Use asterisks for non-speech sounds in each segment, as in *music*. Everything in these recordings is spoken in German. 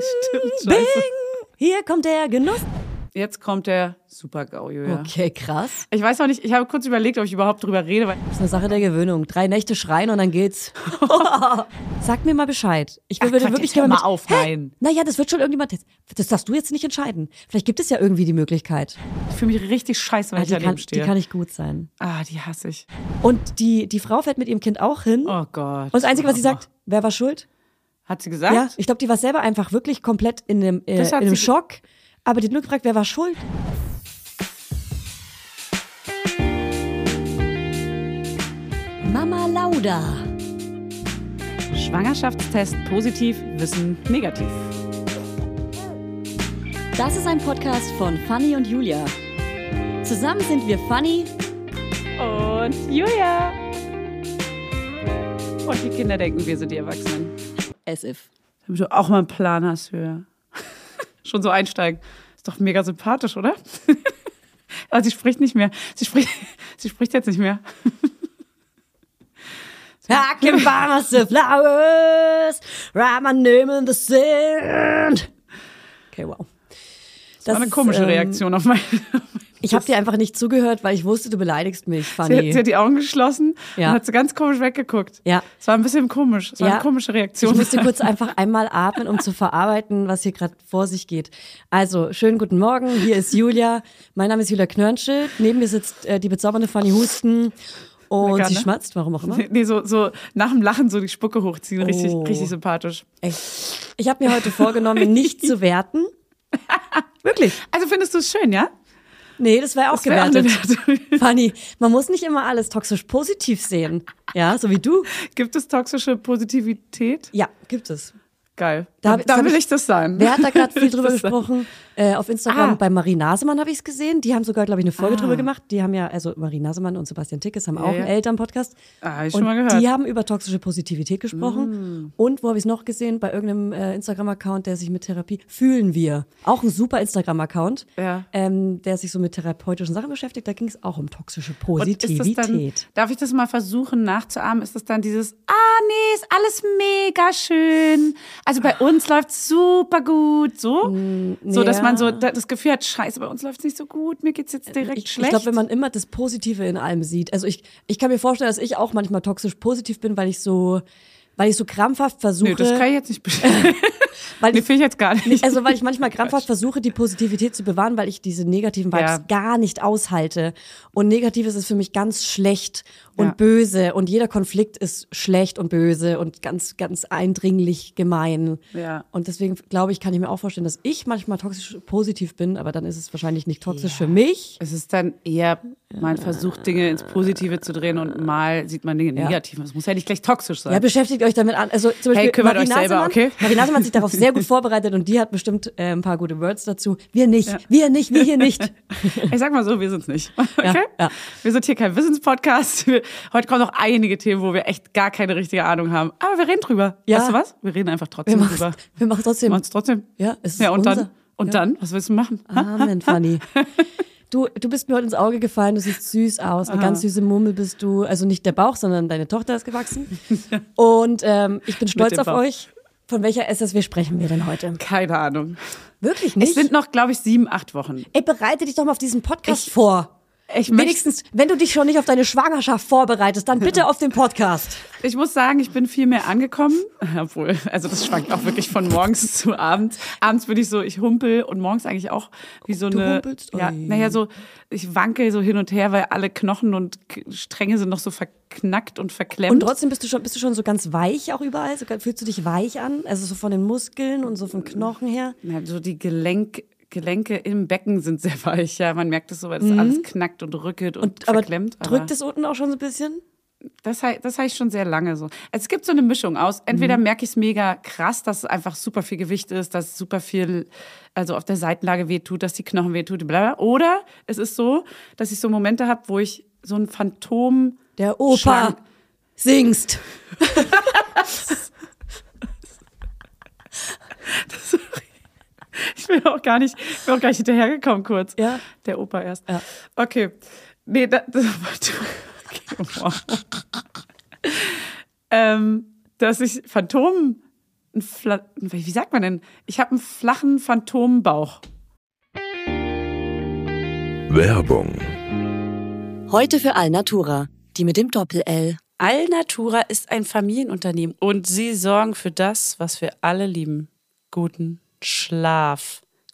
*laughs* Stimmt, Bing! Hier kommt der Genuss. Jetzt kommt der Super-GAU, Julia. Okay, krass. Ich weiß noch nicht, ich habe kurz überlegt, ob ich überhaupt drüber rede, weil Das ist eine Sache der Gewöhnung. Drei Nächte schreien und dann geht's. *laughs* Sag mir mal Bescheid. Ich Ach, würde Quatsch, wirklich gerne mal auf, nein. Naja, das wird schon irgendjemand. Das darfst du jetzt nicht entscheiden. Vielleicht gibt es ja irgendwie die Möglichkeit. ich fühle mich richtig scheiße, wenn Ah, ich die, daneben kann, die stehe. kann nicht gut sein. ah, die hasse ich. Und die, die Frau fährt mit ihrem Kind auch hin. Oh Gott. Und das Einzige, was sie sagt, *laughs* wer war schuld? Hat sie gesagt? Ja, ich glaube, die war selber einfach wirklich komplett in einem, äh, Das in hat einem Schock. Aber die hat nur gefragt, wer war schuld? Mama Lauda. Schwangerschaftstest positiv, Wissen negativ. Das ist ein Podcast von Fanny und Julia. Zusammen sind wir Fanny. Und Julia. Und die Kinder denken, wir sind die Erwachsenen. As if. Damit du auch mal einen Plan hast für *laughs* schon so einsteigen. Ist doch mega sympathisch, oder? *laughs* Aber sie spricht nicht mehr. Sie spricht, *laughs* sie spricht jetzt nicht mehr. I can buy myself flowers, write my name in the sand. Okay, wow. Das war eine ist, komische ähm, Reaktion auf mein. Ich habe dir einfach nicht zugehört, weil ich wusste, du beleidigst mich, Sie hat, Fanny. sie hat die Augen geschlossen Ja. und hat so ganz komisch weggeguckt. Ja. Es war ein bisschen komisch. Es war Ja. eine komische Reaktion. Ich musste kurz *laughs* einfach einmal atmen, um zu verarbeiten, was hier gerade vor sich geht. Also, schönen guten Morgen. Hier ist Julia. Mein Name ist Julia Knörnschild. Neben mir sitzt äh, die bezaubernde Fanny Husten. Und Lecker, sie ne? schmatzt, warum auch immer. Nee, so, so nach dem Lachen so die Spucke hochziehen. Richtig, Oh. richtig sympathisch. Echt. Ich habe mir heute vorgenommen, nicht zu werten. *laughs* Wirklich. Also findest du es schön, ja? Nee, das wäre auch Das wär gewertet. Fanny, man muss nicht immer alles toxisch positiv sehen. Ja, so wie du. Gibt es toxische Positivität? Ja, gibt es. Geil. Da Da, will ich- ich das sein. Wer hat da gerade *laughs* viel drüber gesprochen? Äh, auf Instagram Ah. bei Marie Nasemann habe ich es gesehen. Die haben sogar, glaube ich, eine Folge Ah. drüber gemacht. Die haben ja, also Marie Nasemann und Sebastian Tickes haben auch ja. einen Elternpodcast. Ah, hab ich und schon mal gehört. Mm. die haben über toxische Positivität gesprochen. Und wo habe ich es noch gesehen? Bei irgendeinem äh, Instagram-Account, der sich mit Therapie fühlen wir. Auch ein super Instagram-Account, Ja. ähm, der sich so mit therapeutischen Sachen beschäftigt. Da ging es auch um toxische Positivität. dann, darf ich das mal versuchen nachzuahmen? Ist das dann dieses, ah nee, ist alles mega schön. Also bei uns läuft super gut. So? so, dass ja. man so da- das Gefühl hat, scheiße, bei uns läuft es nicht so gut, mir geht's jetzt direkt ich, ich schlecht. glaube, wenn man immer das Positive in allem sieht. Also ich, ich kann mir vorstellen, dass ich auch manchmal toxisch positiv bin, weil ich so, weil ich so krampfhaft versuche. nee, das kann ich jetzt nicht. *laughs* weil nee, ich, finde ich jetzt gar nicht. also weil ich manchmal *laughs* krampfhaft versuche, die Positivität zu bewahren, weil ich diese negativen Vibes Ja. gar nicht aushalte. Und Negatives ist für mich ganz schlecht und Ja. böse. Und jeder Konflikt ist schlecht und böse und ganz, ganz eindringlich gemein. Ja. Und deswegen glaube ich, kann ich mir auch vorstellen, dass ich manchmal toxisch positiv bin, aber dann ist es wahrscheinlich nicht toxisch für mich. es ist dann eher, man versucht Dinge ins Positive zu drehen und mal sieht man Dinge Ja. negativ. Es muss ja nicht gleich toxisch sein. Ja, beschäftigt euch damit an. Also zum Beispiel Hey, kümmert Marie euch selber, Nasemann, okay? Marie Nasemann hat sich darauf *laughs* sehr gut vorbereitet und die hat bestimmt äh, ein paar gute Words dazu. Wir nicht, wir nicht, wir hier nicht. *laughs* Ich sag mal so, wir sind's nicht. Okay? ja. Wir sind hier kein Wissenspodcast. Wir, heute kommen noch einige Themen, wo wir echt gar keine richtige Ahnung haben. Aber wir reden drüber. Ja. Weißt du was? Wir reden einfach Wir trotzdem machen drüber. wir machen trotzdem. Wir machen's trotzdem. Ja, es ist Ja, und unser. dann? Und Ja. dann? Was willst du machen? Amen, Fanny. *laughs* Du, du bist mir heute ins Auge gefallen, du siehst süß aus, eine ganz süße Mummel bist du. Also nicht der Bauch, sondern deine Tochter ist gewachsen. Und ähm, ich bin stolz auf euch. Von welcher SSW sprechen wir denn heute? Keine Ahnung. Wirklich Es nicht? sind noch, glaube ich, sieben, acht Wochen. Ey, bereite dich doch mal auf diesen Podcast vor. Ich, Wenigstens, wenn du dich schon nicht auf deine Schwangerschaft vorbereitest, dann bitte auf den Podcast. Ich muss sagen, ich bin viel mehr angekommen. *laughs* Obwohl, also das schwankt auch wirklich von morgens *laughs* zu abends. Abends bin ich so, ich humpel und morgens eigentlich auch wie so Du eine. humpelst? Ja, naja, so, ich wankel so hin und her, weil alle Knochen und Stränge sind noch so verknackt und verklemmt. Und trotzdem bist du schon, bist du schon so ganz weich auch überall? So, fühlst du dich weich an? Also so von den Muskeln und so vom Knochen her? Ja, so die Gelenk, Gelenke im Becken sind sehr *laughs* weich, ja. Man merkt es so, weil das alles knackt und rückelt und, Mhm. Und, aber verklemmt. drückt es unten auch schon so ein bisschen? Das, das habe ich schon sehr lange so. Es gibt so eine Mischung aus. Mhm. Entweder merke ich es mega krass, dass es einfach super viel Gewicht ist, dass super viel, also auf der Seitenlage wehtut, dass die Knochen wehtut, bla bla. Oder es ist so, dass ich so Momente habe, wo ich so ein Phantom. Der Opa singst. *laughs* Ich bin auch gar nicht, ich bin auch gar nicht hinterhergekommen kurz. Ja. Der Opa erst. Ja. Okay. Nee, da, das, okay, *laughs* wow. ähm, dass ich Phantom wie sagt man denn? Ich habe einen flachen Phantombauch. Werbung. Heute für Alnatura, die mit dem Doppel-L. Alnatura ist ein Familienunternehmen und sie sorgen für das, was wir alle lieben. Guten Schlaf.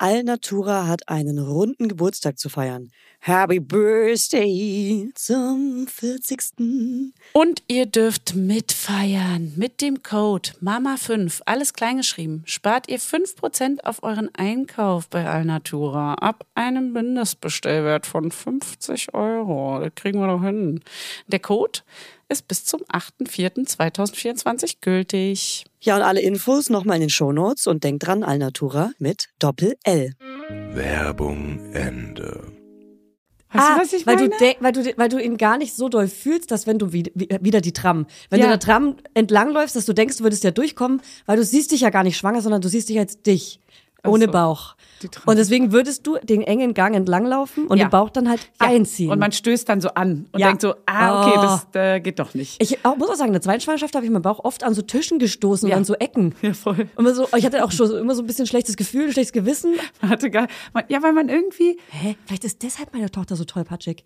Alnatura hat einen runden Geburtstag zu feiern. Happy Birthday zum 40. Und ihr dürft mitfeiern mit dem Code MAMA5, alles kleingeschrieben. Spart ihr 5% auf euren Einkauf bei Alnatura ab einem Mindestbestellwert von 50 Euro. Das kriegen wir doch hin. Der Code ist bis zum 8.4.2024 gültig. Ja, und alle Infos nochmal in den Shownotes und denkt dran, Alnatura mit Doppel-L. Werbung Ende. Weißt ah, du, was ich weil meine? Du weil, du, weil du ihn gar nicht so doll fühlst, dass wenn du wie, wie, wieder die Tram, wenn Ja. du der Tram entlangläufst, dass du denkst, du würdest ja durchkommen, weil du siehst dich ja gar nicht schwanger, sondern du siehst dich als dich, ohne so. Bauch. Die. Und deswegen würdest du den engen Gang entlanglaufen und Ja. den Bauch dann halt Ja. einziehen. Und man stößt dann so an und Ja. denkt so, ah, okay, Oh. das äh, geht doch nicht. ich auch, muss auch sagen, in der zweiten Schwangerschaft habe ich meinen Bauch oft an so Tischen gestoßen und an so Ecken. Ja, voll. Immer so, ich hatte auch schon immer so ein bisschen schlechtes Gefühl, ein schlechtes Gewissen. Man hatte gar, man, ja, weil man irgendwie, Hä? Vielleicht ist deshalb meine Tochter so tollpatschig.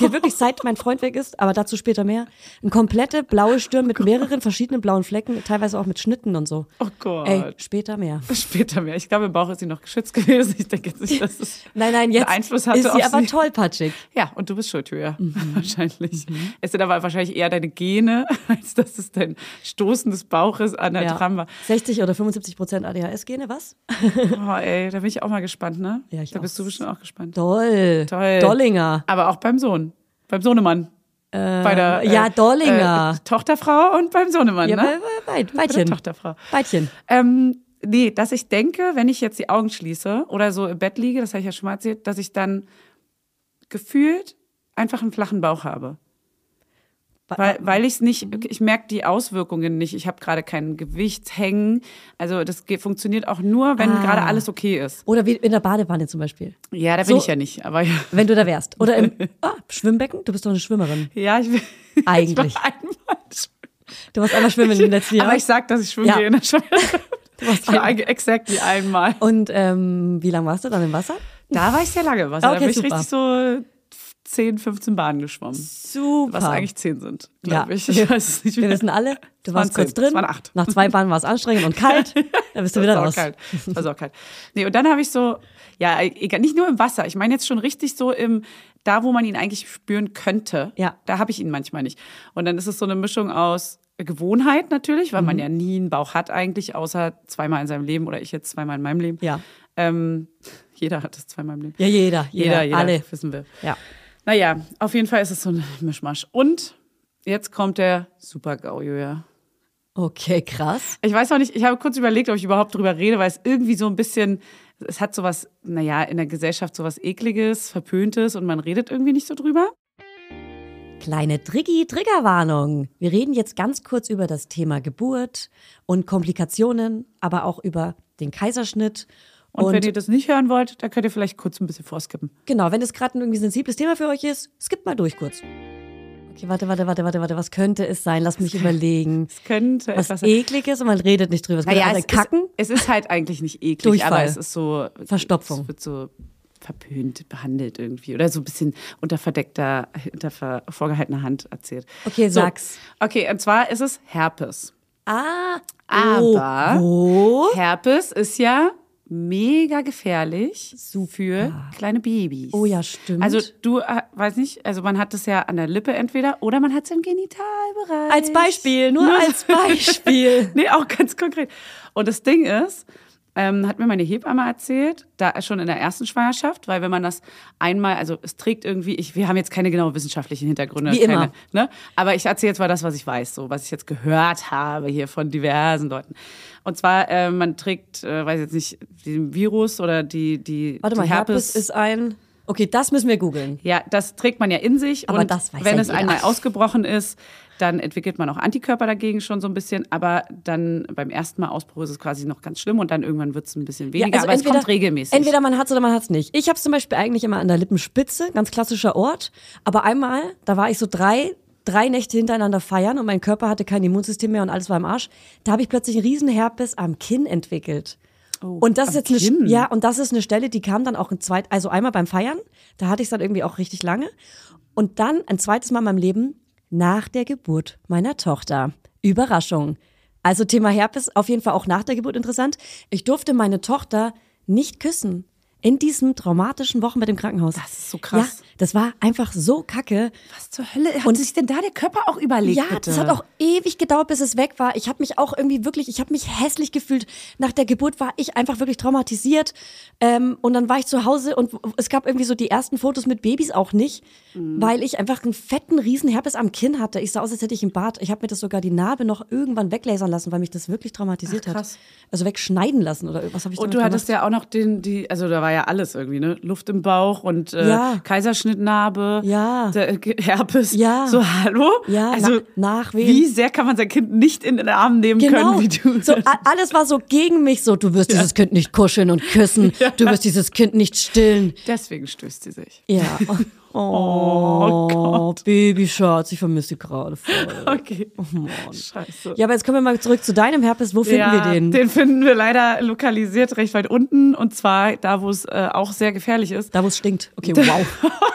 Die hat wirklich, seit mein Freund weg ist, aber dazu später mehr, eine komplette blaue Stirn mit mehreren verschiedenen blauen Flecken, teilweise auch mit Schnitten und so. oh Gott. Ey, später mehr. Später mehr. Ich glaube, im Bauch ist sie noch geschützt *laughs* gewesen. Ich denke jetzt nicht, dass es *laughs* Nein, nein, jetzt Einfluss hatte ist sie auf aber sie. tollpatschig. *laughs* Ja, und du bist schuld, Julia. Wahrscheinlich. Es sind aber wahrscheinlich eher deine Gene, als dass es dein Stoßen des Bauches an der Ja. Tram war. 60 oder 75 Prozent ADHS-Gene, was? Oh, ey, da bin ich auch mal gespannt, ne? Ja, ich da auch. bist du bestimmt auch gespannt. Toll. Toll. Dollinger. Aber auch beim Sohn. Beim Sohnemann. Bei der, ja, Dollinger. Äh, Tochterfrau und beim Sohnemann, Ja, ne? bei, bei, bei, Beidchen. Tochterfrau. Beidchen. Ähm, nee, dass ich denke, wenn ich jetzt die Augen schließe oder so im Bett liege, das habe ich ja schon mal erzählt, dass ich dann gefühlt einfach einen flachen Bauch habe. Weil, weil ich es nicht, ich merke die Auswirkungen nicht. Ich habe gerade kein Gewichtshängen. Also das geht, funktioniert auch nur, wenn Ah. gerade alles okay ist. Oder wie in der Badewanne zum Beispiel. Ja, da bin So- ich ja nicht. Aber ja, Wenn du da wärst. Oder im *laughs* ah, Schwimmbecken. Du bist doch eine Schwimmerin. ja ich will *laughs* Eigentlich. Ich war einmal Du warst einmal schwimmen im letzten Jahr. Aber ich sag, dass ich schwimmen Ja. gehe in der Schule. Warst Ich einmal. exakt wie einmal. Und ähm, wie lange warst du dann im Wasser? Da war ich sehr lange im Wasser. Okay, da bin ich super. richtig so 10, 15 Bahnen geschwommen. Super. Was eigentlich 10 sind, Ja. glaube ich. Ich weiß es nicht Wir mehr. wissen alle, du warst kurz drin. es waren acht. Nach zwei Bahnen war es anstrengend und kalt. *laughs* Dann bist du wieder raus. kalt. Das war kalt. Nee, und dann habe ich so, ja, egal, nicht nur im Wasser. Ich meine jetzt schon richtig so im, da wo man ihn eigentlich spüren könnte. Ja. Da habe ich ihn manchmal nicht. Und dann ist es so eine Mischung aus Gewohnheit natürlich, weil Mhm. man ja nie einen Bauch hat eigentlich, außer zweimal in seinem Leben oder ich jetzt zweimal in meinem Leben. Ja. Ähm, jeder hat es zweimal im Leben. Ja, jeder, jeder, Jeder, jeder, alle. wissen wir. Ja. Naja, auf jeden Fall ist es so ein Mischmasch. Und jetzt kommt der Super-GAU, Julia. Okay, krass. Ich weiß auch nicht, ich habe kurz überlegt, ob ich überhaupt drüber rede, weil es irgendwie so ein bisschen, es hat sowas, naja, in der Gesellschaft sowas Ekliges, Verpöntes und man redet irgendwie nicht so drüber. Kleine Triggi-Triggerwarnung. Wir reden jetzt ganz kurz über das Thema Geburt und Komplikationen, aber auch über den Kaiserschnitt Und, Und- wenn ihr das nicht hören wollt, dann könnt ihr vielleicht kurz ein bisschen vorskippen. Genau, wenn es gerade ein irgendwie sensibles Thema für euch ist, skippt mal durch kurz. Okay, warte, warte, warte, warte, warte. Was könnte es sein? Lass mich überlegen. Es könnte Was etwas sein. ekliges und man redet nicht drüber. Es Naja, es kacken. Ist, es ist halt eigentlich nicht eklig, Durchfall. aber es ist so. Verstopfung. Es wird so verpönt behandelt irgendwie oder so ein bisschen unter verdeckter, unter ver- vorgehaltener Hand erzählt. Okay, so. sag's. Okay, und zwar ist es Herpes. Ah, Aber Oh? Herpes ist ja mega gefährlich für kleine Babys. Oh ja, stimmt. Also du äh, weiß nicht, also man hat es ja an der Lippe entweder oder man hat es im Genitalbereich. Als Beispiel, nur, Nur- als *laughs* Beispiel. Nee, auch ganz konkret. Und das Ding ist, ähm, hat mir meine Hebamme erzählt, da schon in der ersten Schwangerschaft, weil wenn man das einmal, also es trägt irgendwie, ich, wir haben jetzt keine genau wissenschaftlichen Hintergründe, Wie keine, immer. Ne? aber ich erzähle jetzt mal das, was ich weiß, so was ich jetzt gehört habe hier von diversen Leuten. Und zwar, äh, man trägt, äh, weiß jetzt nicht, den Virus oder die die Warte mal, die Herpes ist ein. Okay, das müssen wir googeln. ja, das trägt man ja in sich. Aber und das weiß wenn ja es jeder. einmal ausgebrochen ist, dann entwickelt man auch Antikörper dagegen schon so ein bisschen. Aber dann beim ersten Mal Ausbruch ist es quasi noch ganz schlimm und dann irgendwann wird es ein bisschen weniger. aber es kommt regelmäßig. also Entweder man hat es oder man hat es nicht. Ich habe es zum Beispiel eigentlich immer an der Lippenspitze, ganz klassischer Ort. Aber einmal, da war ich so drei, drei Nächte hintereinander feiern und mein Körper hatte kein Immunsystem mehr und alles war im Arsch. Da habe ich plötzlich einen riesen Herpes am Kinn entwickelt. und das ist Oh, jetzt eine, Kinn? ja, und das ist eine Stelle, die kam dann auch ein zweit, also einmal beim Feiern, da hatte ich es dann irgendwie auch richtig lange. Und dann ein zweites Mal in meinem Leben nach der Geburt meiner Tochter. Überraschung. Also Thema Herpes auf jeden Fall auch nach der Geburt interessant. Ich durfte meine Tochter nicht küssen. In diesem traumatischen Wochenbett im Krankenhaus. Das ist so krass. Ja, das war einfach so kacke. Was zur Hölle hat Und- sich denn da der Körper auch überlegt? Ja, bitte? das hat auch ewig gedauert, bis es weg war. Ich habe mich auch irgendwie wirklich, ich habe mich hässlich gefühlt. Nach der Geburt war ich einfach wirklich traumatisiert. Ähm, und dann war ich zu Hause und es gab irgendwie so die ersten Fotos mit Babys auch nicht, Mhm. weil ich einfach einen fetten Riesenherpes am Kinn hatte. Ich sah aus, als hätte ich im Bad. Ich habe mir das sogar die Narbe noch irgendwann weglasern lassen, weil mich das wirklich traumatisiert Ach, krass. hat. Also wegschneiden lassen oder was habe ich Und damit du hattest gemacht? ja auch noch den, die, also da war ja alles irgendwie, ne? Luft im Bauch und äh, Ja. Kaiserschnittnarbe, Ja. der Ge- Herpes. Ja. So, hallo? Ja, also, na- Nachwehen. Wie sehr kann man sein Kind nicht in den Arm nehmen Genau. können, wie du? So, alles war so gegen mich. So, du wirst dieses Kind nicht kuscheln und küssen. *laughs* Du wirst dieses Kind nicht stillen. Deswegen stößt sie sich. Ja. *laughs* Oh, Babyschatz, ich vermisse dich gerade voll. *laughs* Okay. Scheiße. Ja, aber jetzt kommen wir mal zurück zu deinem Herpes. Wo finden ja, wir den? Den finden wir leider lokalisiert recht weit unten und zwar da, wo es äh, auch sehr gefährlich ist. Da, wo es stinkt. Okay, *laughs* wow.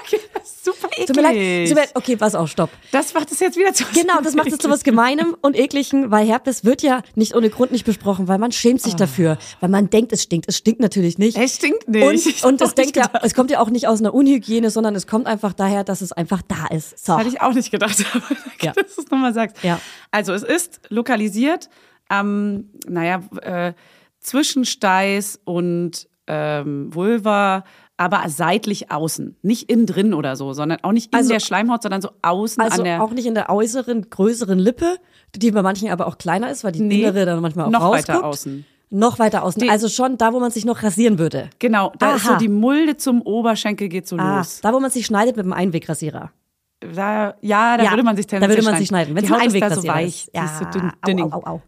okay, super. Tut mir leid. Tut mir leid. Okay, was auch, stopp. Das macht es jetzt wieder zu Genau, das macht es zu was Gemeinem und Ekligem, weil Herpes wird ja nicht ohne Grund nicht besprochen, weil man schämt sich dafür, weil man denkt, es stinkt. Es stinkt natürlich nicht. Es stinkt nicht. Ich Und, und es denkt ja, es kommt ja auch nicht aus einer Unhygiene, sondern es kommt einfach daher, dass es einfach da ist. So. Hatte ich auch nicht gedacht, *laughs* aber Ja. dass du es nochmal sagst. Ja. Also es ist lokalisiert am, naja, äh, zwischen Steiß und ähm, Vulva, aber seitlich außen. Nicht innen drin oder so, sondern auch nicht in Also- der Schleimhaut, sondern so außen Also an der. auch nicht in der äußeren, größeren Lippe, die bei manchen aber auch kleiner ist, weil die Nee, innere dann manchmal auch noch rausguckt. weiter außen. Noch weiter außen. Die- also schon da, wo man sich noch rasieren würde. Genau, da ist so Aha. die Mulde zum Oberschenkel geht so Ah, los. da, wo man sich schneidet mit dem Einwegrasierer. Da, ja, da Ja, würde man sich Da tendenziell würde man sich schneiden. Wenn es ein Haut ist da so weich. ist. Ja, ist so dünn, dünning. au, au, au.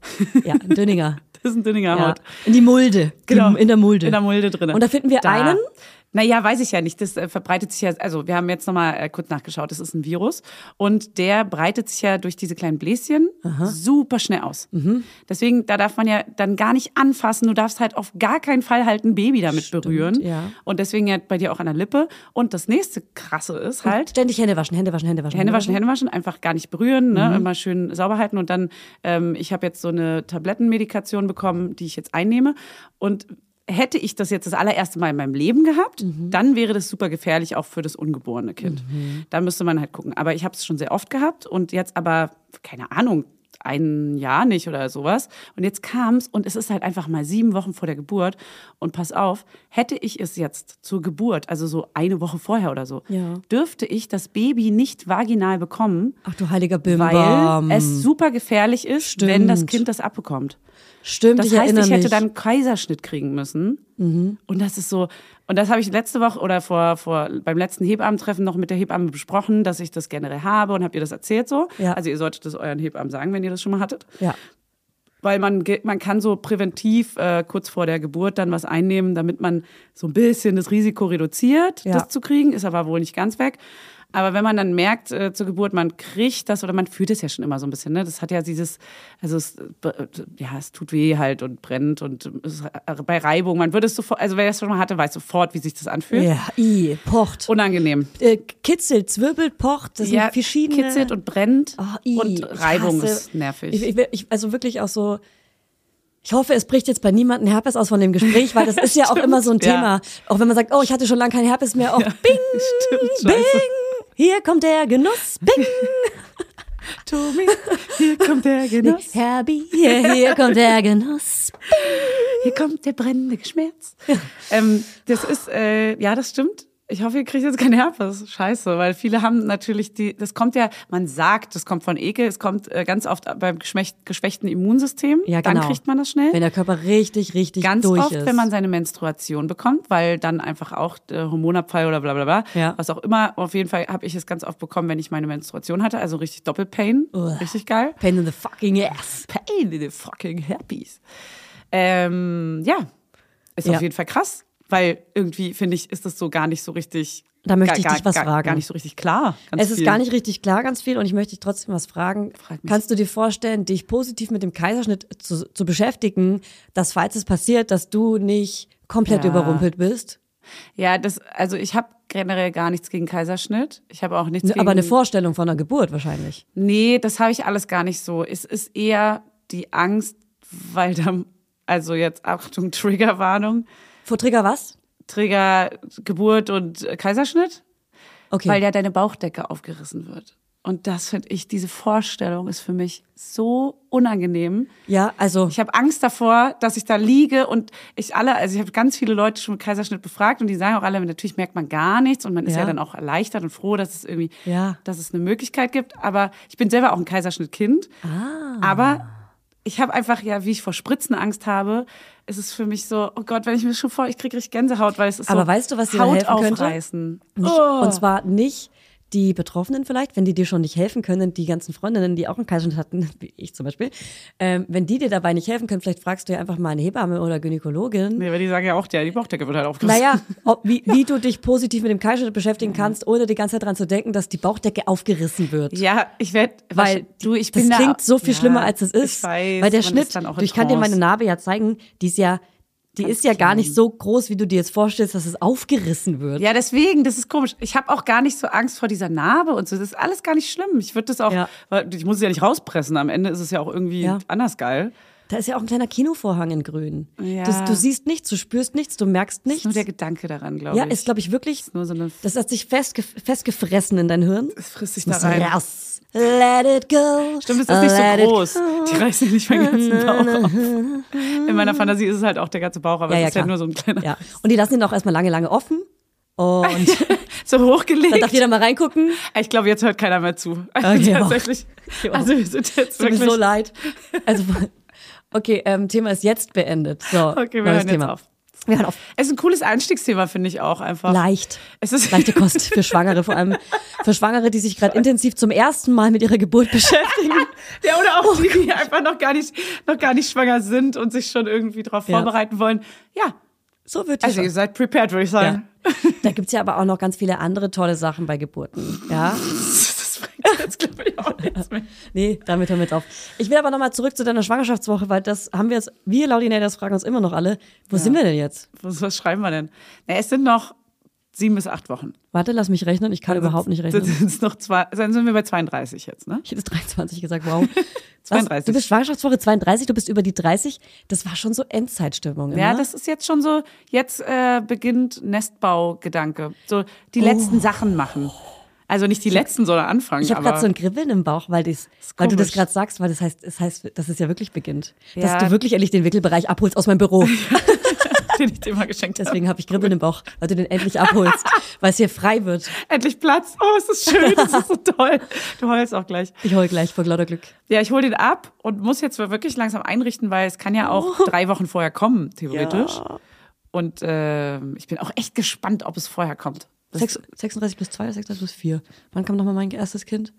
Ja, ein dünninger. *laughs* Das ist ein dünninger ja. Haut. In die Mulde. Genau. In der Mulde. In der Mulde drin. Und da finden wir einen? Naja, weiß ich ja nicht. Das äh, verbreitet sich ja, also wir haben jetzt nochmal äh, kurz nachgeschaut, das ist ein Virus und der breitet sich ja durch diese kleinen Bläschen super schnell aus. Mhm. Deswegen, da darf man ja dann gar nicht anfassen. Du darfst halt auf gar keinen Fall halt ein Baby damit berühren. ja. Und deswegen ja bei dir auch an der Lippe. Und das nächste krasse ist halt, Ständig Hände waschen, Hände waschen, Hände waschen. Hände waschen, Hände waschen, einfach gar nicht berühren, ne? Mhm. immer schön sauber halten und dann, ähm, ich habe jetzt so eine Tablettenmedikation bekommen, die ich jetzt einnehme und hätte ich das jetzt das allererste Mal in meinem Leben gehabt, Mhm. dann wäre das super gefährlich auch für das ungeborene Kind. Da müsste man halt gucken. Aber ich habe es schon sehr oft gehabt und jetzt aber, keine Ahnung, ein Jahr nicht oder sowas. Und jetzt kam's und es ist halt einfach mal sieben Wochen vor der Geburt. Und pass auf, hätte ich es jetzt zur Geburt, also so eine Woche vorher oder so, Ja. dürfte ich das Baby nicht vaginal bekommen, Ach du heiliger weil Bimbam. es super gefährlich ist, wenn das Stimmt. Kind das abbekommt. Stimmt, Das ich heißt, ich hätte mich. dann einen Kaiserschnitt kriegen müssen. Und das ist so, und das habe ich letzte Woche oder vor, vor beim letzten Hebammentreffen noch mit der Hebamme besprochen, dass ich das generell habe und habt ihr das erzählt so. Ja. Also ihr solltet das euren Hebammen sagen, wenn ihr das schon mal hattet. Ja. Weil man, man kann so präventiv äh, kurz vor der Geburt dann was einnehmen, damit man so ein bisschen das Risiko reduziert, Ja. das zu kriegen, ist aber wohl nicht ganz weg. Aber wenn man dann merkt äh, zur Geburt, man kriegt das oder man fühlt es ja schon immer so ein bisschen, ne? Das hat ja dieses, also es, äh, ja, es tut weh halt und brennt und es, äh, bei Reibung, man würde es sofort, also wer das schon mal hatte, weiß sofort, wie sich das anfühlt. Ja, i, pocht. Unangenehm. äh, kitzelt, zwirbelt, pocht. Das ja, sind verschiedene. kitzelt und brennt Oh, i, und Reibung ist nervig. Ich, ich, ich, also wirklich auch so. Ich hoffe, es bricht jetzt bei niemandem Herpes aus von dem Gespräch, weil das *laughs* ist ja auch immer so ein ja. Thema. Auch wenn man sagt, oh, ich hatte schon lange kein Herpes mehr. Auch *laughs* bing, Stimmt, bing. Hier kommt der Genuss, bing. *laughs* Tommy, hier kommt der Genuss. Herbie, hier, hier kommt der Genuss. Hier kommt der brennende Schmerz. Ähm, das ist, äh, ja, das stimmt. Ich hoffe, ihr kriegt jetzt keinen Herpes. Scheiße, weil viele haben natürlich die, das kommt ja, man sagt, das kommt von Ekel, es kommt äh, ganz oft beim geschwächt, geschwächten Immunsystem. Ja, Dann genau. kriegt man das schnell. Wenn der Körper richtig, richtig Ganz durch oft, ist. wenn man seine Menstruation bekommt, weil dann einfach auch der Hormonabfall oder bla bla bla, Ja. was auch immer. Auf jeden Fall habe ich es ganz oft bekommen, wenn ich meine Menstruation hatte. Also richtig Doppelpain. Richtig geil. Pain in the fucking ass. Pain in the fucking herpes. Ähm, ja, ist Ja. auf jeden Fall krass, weil irgendwie, finde ich, ist das so gar nicht so richtig. Da möchte gar, ich dich was gar, fragen. Gar nicht so richtig klar. Es ist viel. gar nicht richtig klar, ganz viel. Und ich möchte dich trotzdem was fragen. Frag. Kannst du dir vorstellen, dich positiv mit dem Kaiserschnitt zu, zu beschäftigen, dass falls es passiert, dass du nicht komplett Ja. überrumpelt bist? Ja, das, also ich habe generell gar nichts gegen Kaiserschnitt. Ich habe auch nichts gegen. Aber eine Vorstellung von einer Geburt wahrscheinlich. Nee, das habe ich alles gar nicht so. Es ist eher die Angst, weil da, also jetzt Achtung, Triggerwarnung, Vor Trigger was? Trigger Geburt und Kaiserschnitt, Okay. weil ja deine Bauchdecke aufgerissen wird. Und das finde ich, diese Vorstellung ist für mich so unangenehm. ja, also Ich habe Angst davor, dass ich da liege und ich alle, also ich habe ganz viele Leute schon mit Kaiserschnitt befragt und die sagen auch alle, natürlich merkt man gar nichts und man ist Ja. ja dann auch erleichtert und froh, dass es irgendwie, Ja. dass es eine Möglichkeit gibt. Aber ich bin selber auch ein Kaiserschnittkind. Ah. Aber ich habe einfach, ja, wie ich vor Spritzen Angst habe, ist es für mich so, oh Gott, wenn ich mir schon vor, ich kriege richtig Gänsehaut, weil es ist Aber so weißt du, was dir helfen könnte? aufreißen. nicht, Oh. und zwar nicht die Betroffenen vielleicht, wenn die dir schon nicht helfen können, die ganzen Freundinnen, die auch einen Kaiserschnitt hatten, *laughs* wie ich zum Beispiel, ähm, wenn die dir dabei nicht helfen können, vielleicht fragst du ja einfach mal eine Hebamme oder Gynäkologin. Nee, weil die sagen ja auch, ja, die Bauchdecke wird halt aufgerissen. Naja, ob, wie, *laughs* wie du dich positiv mit dem Kaiserschnitt beschäftigen kannst, ohne die ganze Zeit dran zu denken, dass die Bauchdecke aufgerissen wird. Ja, ich werde, Weil du, ich das bin da- klingt so viel Ja, schlimmer, als es ist. Ich weiß, weil der Schnitt, ich kann dir meine. Narbe ja zeigen, die ist ja, die ist ja gar nicht so groß, wie du dir jetzt vorstellst, dass es aufgerissen wird. Ja, deswegen, das ist komisch. Ich habe auch gar nicht so Angst vor dieser Narbe und so. Das ist alles gar nicht schlimm. Ich würde das auch, Ja. weil ich muss es ja nicht rauspressen. Am Ende ist es ja auch irgendwie Ja. anders geil. Da ist ja auch ein kleiner Kinovorhang in grün. Ja. Du, du siehst nichts, du spürst nichts, du merkst Das ist nichts. nur der Gedanke daran, glaube ja, ich. ist, glaube ich, wirklich, nur so eine, das hat sich festge festgefressen in dein Hirn. es frisst sich da Muss rein. raus. Let it go. Stimmt, es ist nicht Let so groß. Die reißen ja nicht meinen ganzen Bauch auf. In meiner Fantasie ist es halt auch der ganze Bauch, aber Ja, es ja, ist ja klar. nur so ein kleiner, Ja. Und die lassen ihn auch erstmal lange, lange offen. Und *laughs* so da hochgelegt. darf jeder mal reingucken. Ich glaube, jetzt hört keiner mehr zu. Okay, auch. *laughs* Tatsächlich. Okay. Also wir sind jetzt Tut mir wirklich... so leid. Also, okay, ähm, Thema ist jetzt beendet. So, Okay, wir hören jetzt Thema. auf. Wir hören auf. Es ist ein cooles Einstiegsthema, finde ich auch einfach. Leicht. Es ist Leichte Kost *laughs* für Schwangere, vor allem für Schwangere, die sich gerade intensiv zum ersten Mal mit ihrer Geburt beschäftigen. Ja, oder Oh auch die, die einfach noch gar nicht, noch gar nicht schwanger sind und sich schon irgendwie darauf Ja. vorbereiten wollen. Ja, So wird also ihr schon. seid prepared, würde ich sagen. Ja. Da gibt's ja aber auch noch ganz viele andere tolle Sachen bei Geburten. Ja, *laughs* *laughs* bringt jetzt, glaube ich, auch nichts mehr. nee, damit hören wir auf. Ich will aber nochmal zurück zu deiner Schwangerschaftswoche, weil das haben wir jetzt, wir Laudinators fragen uns immer noch alle, wo sind wir denn jetzt? Was, was schreiben wir denn? Na, es sind noch sieben bis acht Wochen. Warte, lass mich rechnen, ich kann überhaupt nicht rechnen. sind noch zwei, dann sind wir bei 32 jetzt, ne? Ich hätte 23 gesagt, wow. *laughs* Was? 32. Du bist Schwangerschaftswoche 32, du bist über die 30. Das war schon so Endzeitstimmung. Ja, immer. das ist jetzt schon so, jetzt äh, beginnt Nestbaugedanke. So die letzten Sachen machen. Also nicht die letzten, sondern anfangen. Oh. Ich habe gerade so ein Kribbeln im Bauch, weil, dies, weil du das gerade sagst, weil das heißt, das heißt, dass es ja wirklich beginnt. Dass Ja. du wirklich endlich den Wickelbereich abholst aus meinem Büro. *laughs* den ich dir mal geschenkt habe. Deswegen habe ich Kribbeln im Bauch, weil du den endlich abholst, *laughs* weil es hier frei wird. Endlich Platz. Oh, es ist schön, das ist so *laughs* toll. Du heulst auch gleich. Ich hol gleich vor lauter Glück. Ja, ich hole den ab und muss jetzt wirklich langsam einrichten, weil es kann ja auch drei Wochen vorher kommen, theoretisch. Und äh, ich bin auch echt gespannt, ob es vorher kommt. Das Sechs- 36 plus 2 oder 36 plus 4? Wann kam nochmal mein erstes Kind?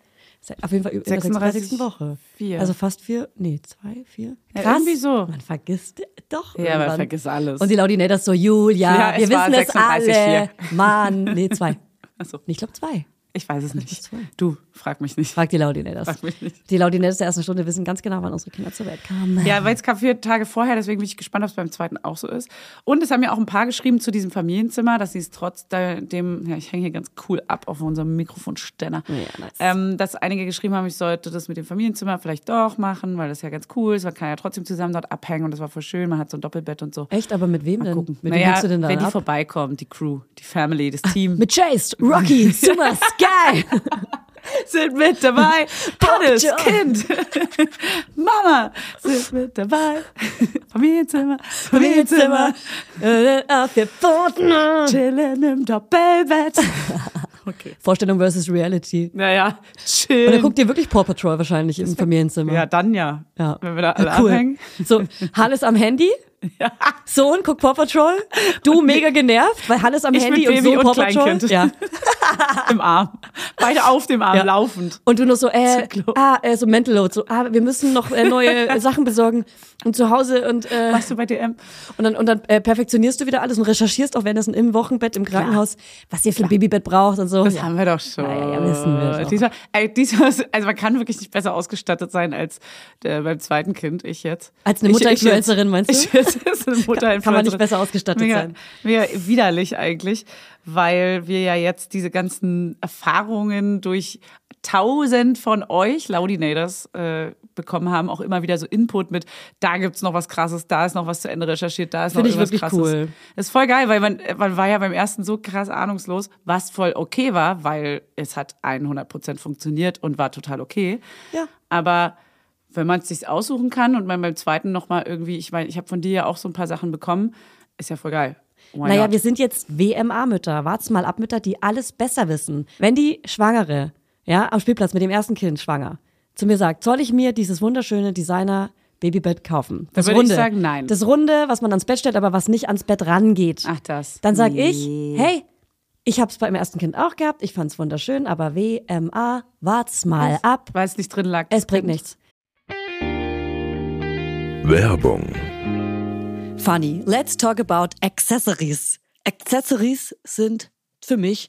Auf jeden Fall in der 36, 36. Woche. vier. Also fast vier, nee, zwei, vier. Ja, Krass. irgendwie so. Man vergisst doch. Ja, man irgendwann. vergisst alles. Und die Laudinators so, Julia, Ja, wir es wissen es 36 alle. Mann, nee, zwei. *laughs* Achso, Ich glaube zwei. ich weiß es nicht. Du, frag mich nicht. Frag die Laudinators. Frag mich nicht. Die Laudinators der ersten Stunde wissen ganz genau, wann unsere Kinder zur Welt kamen. Ja, weil es kam vier Tage vorher, deswegen bin ich gespannt, ob es beim zweiten auch so ist. Und es haben ja auch ein paar geschrieben zu diesem Familienzimmer, dass sie es trotz dem, ja, ich hänge hier ganz cool ab auf unserem Mikrofonständer, Ja, nice. ähm, dass einige geschrieben haben, ich sollte das mit dem Familienzimmer vielleicht doch machen, weil das ja ganz cool ist. Man kann ja trotzdem zusammen dort abhängen und das war voll schön. Man hat so ein Doppelbett und so. Echt, aber mit wem denn? Gucken. Mit wem naja, hängst du denn da wenn die ab? vorbeikommen, die Crew, die Family, das Team. Mit Chase, Rocky, Summer, *laughs* Sky. Sind mit dabei. Hannes, John. Kind. *laughs* Mama sind mit dabei. Familienzimmer, Familienzimmer. Auf der Pfoten. Chillen im Doppelbett. *laughs* Okay. Vorstellung versus Reality. Naja, Und chill. dann guckt ihr wirklich Paw Patrol wahrscheinlich im Familienzimmer. Ja, dann ja. Ja. Wenn wir da alle cool. abhängen. So, Hannes am Handy. Sohn guckt Paw Patrol. Du mega genervt, weil Hannes am Handy und Baby Sohn und Paw Patrol. Ja. *laughs* Im Arm. Beide auf dem Arm, Ja. laufend. Und du nur so, äh, ah, äh, so Mental Load, so, ah, wir müssen noch äh, neue *laughs* Sachen besorgen und zu Hause und äh, Warst du bei DM? und dann, und dann äh, perfektionierst du wieder alles und recherchierst auch währenddessen im Wochenbett im Krankenhaus, was ihr für ein Babybett braucht und so. Das Ja. haben wir doch schon. Ja, ja, wissen wir doch. Dieser, ey, dieser, also man kann wirklich nicht besser ausgestattet sein als der, beim zweiten Kind, ich jetzt. Als eine ich Mutterinfluencerin, meinst du? Ich jetzt ist eine Mutterinfluencerin. *laughs* Kann man nicht besser ausgestattet mega, sein. Mega widerlich eigentlich, weil wir ja jetzt diese ganzen Erfahrungen durch tausend von euch Laudinators äh, bekommen haben, auch immer wieder so Input mit, da gibt's noch was krasses, da ist noch was zu Ende recherchiert, da ist noch Finde ich wirklich krasses. cool. Das ist voll geil, weil man, man war ja beim ersten so krass ahnungslos, was voll okay war, weil es hat 100% funktioniert und war total okay. Ja. Aber wenn man es sich aussuchen kann und man beim zweiten nochmal irgendwie, ich meine, ich habe von dir ja auch so ein paar Sachen bekommen, ist ja voll geil. Why Naja, not? wir sind jetzt WMA-Mütter, wart's mal ab Mütter, die alles besser wissen. Wenn die Schwangere, ja, am Spielplatz mit dem ersten Kind schwanger, zu mir sagt, soll ich mir dieses wunderschöne Designer Babybett kaufen? Das würde ich Runde. sagen, nein. Das Runde, was man ans Bett stellt, aber was nicht ans Bett rangeht. Ach, das. Dann sag Nee. ich, hey, ich hab's beim ersten Kind auch gehabt, ich fand's wunderschön, aber WMA, wart's mal ab. Weil es nicht drin lag. Es bringt nichts. Werbung, Funny, let's talk about Accessories. Accessories sind für mich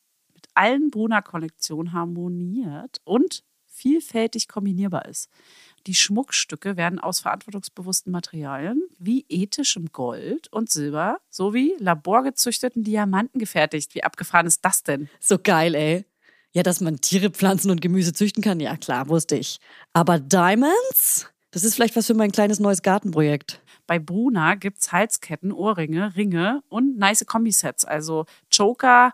mit allen Bruna-Kollektionen harmoniert und vielfältig kombinierbar ist. Die Schmuckstücke werden aus verantwortungsbewussten Materialien wie ethischem Gold und Silber sowie laborgezüchteten Diamanten gefertigt. Wie abgefahren ist das denn? So geil, ey. Ja, dass man Tiere, Pflanzen und Gemüse züchten kann, ja klar, wusste ich. Aber Diamonds? Das ist vielleicht was für mein kleines neues Gartenprojekt. Bei Bruna gibt's Halsketten, Ohrringe, Ringe und nice Kombisets. Also Choker,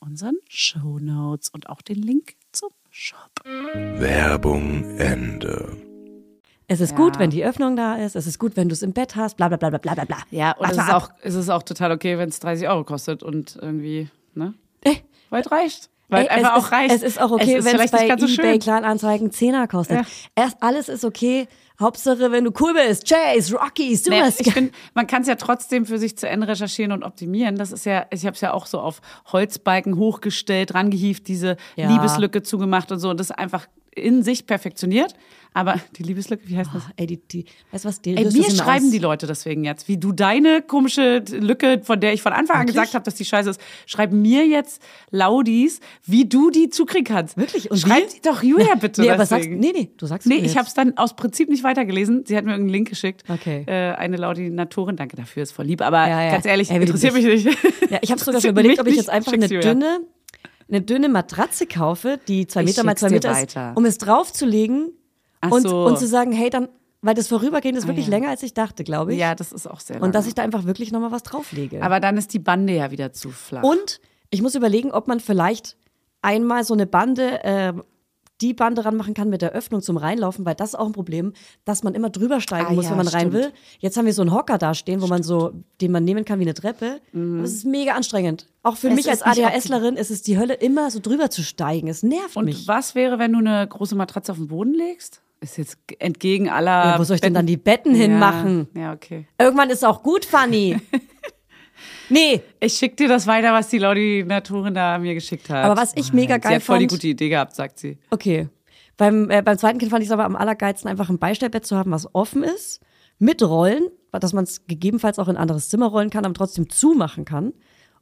unseren Show Notes und auch den Link zum Shop. Werbung Ende. Es ist Ja. gut, wenn die Öffnung da ist. Es ist gut, wenn du es im Bett hast. Bla bla bla bla bla bla, bla. Ja, und es ist, auch, es ist auch total okay, wenn es 30 Euro kostet und irgendwie, ne? Äh, Weil es reicht. Weil Ey, einfach es auch ist, reicht. Es ist auch okay, wenn es bei so eBay. Kleinanzeigen 10er kostet. Ja. Erst alles ist okay. Hauptsache, wenn du cool bist. Chase, Rocky, Nee, Super ich finde, man kann es ja trotzdem für sich zu Ende recherchieren und optimieren. Das ist ja, ich habe es ja auch so auf Holzbalken hochgestellt, rangehieft, diese Ja. Liebeslücke zugemacht und so. Und das ist einfach in sich perfektioniert. Aber die Liebeslücke, wie heißt das? Ey, die, die, weißt du was? Die Ey, mir schreiben aus. die Leute deswegen jetzt, wie du deine komische Lücke, von der ich von Anfang an Wirklich? gesagt habe, dass die scheiße ist, schreiben mir jetzt Laudis, wie du die zukriegen kannst. Wirklich? Und Schreib wie? doch Julia *laughs* bitte. Nee, aber sagst, nee, nee, du sagst Nee, ich habe es dann aus Prinzip nicht weitergelesen. Sie hat mir irgendeinen Link geschickt. Okay. Äh, eine Laudinatorin, danke dafür, ist voll lieb. Aber Ja, ja. ganz ehrlich, Ey, interessiert ich mich nicht. Ja, ich habe *laughs* sogar schon überlegt, ob ich jetzt einfach eine dünne, eine dünne Matratze kaufe, die zwei Meter mal zwei Meter ist, um es draufzulegen Ach und, so. und zu sagen, hey, dann, weil das Vorübergehen ist wirklich ja. länger, als ich dachte, glaube ich. Ja, das ist auch sehr und dass ich da einfach wirklich nochmal was drauflege. Aber dann ist die Bande ja wieder zu flach. Und ich muss überlegen, ob man vielleicht einmal so eine Bande, äh, die Bande ranmachen kann mit der Öffnung zum Reinlaufen, weil das ist auch ein Problem, dass man immer drüber steigen Ah, muss, ja, wenn man rein stimmt. will. Jetzt haben wir so einen Hocker da stehen, wo man so, den man nehmen kann wie eine Treppe. Aber es ist mega anstrengend. Auch für Mhm. Es mich als ADHSlerin ist es die Hölle, immer so drüber zu steigen. Es nervt Und mich. was wäre, wenn du eine große Matratze auf den Boden legst? Ist jetzt entgegen aller. Ja, wo soll ich denn dann die Betten hinmachen? Ja, ja, okay. Irgendwann ist auch gut, Fanny. *laughs* nee, Ich schick dir das weiter, was die Laudinatorin da mir geschickt hat. Aber was ich mega Sie geil hat voll die fand- gute Idee gehabt, sagt sie. Okay. Beim, äh, beim zweiten Kind fand ich es aber am allergeilsten, einfach ein Beistellbett zu haben, was offen ist, mit Rollen, dass man es gegebenenfalls auch in ein anderes Zimmer rollen kann, aber trotzdem zumachen kann.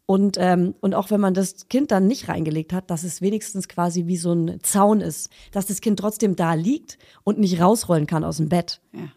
Und, ähm, und auch wenn man das Kind dann nicht reingelegt hat, dass es wenigstens quasi wie so ein Zaun ist, dass das Kind trotzdem da liegt und nicht rausrollen kann aus dem Bett. Ja.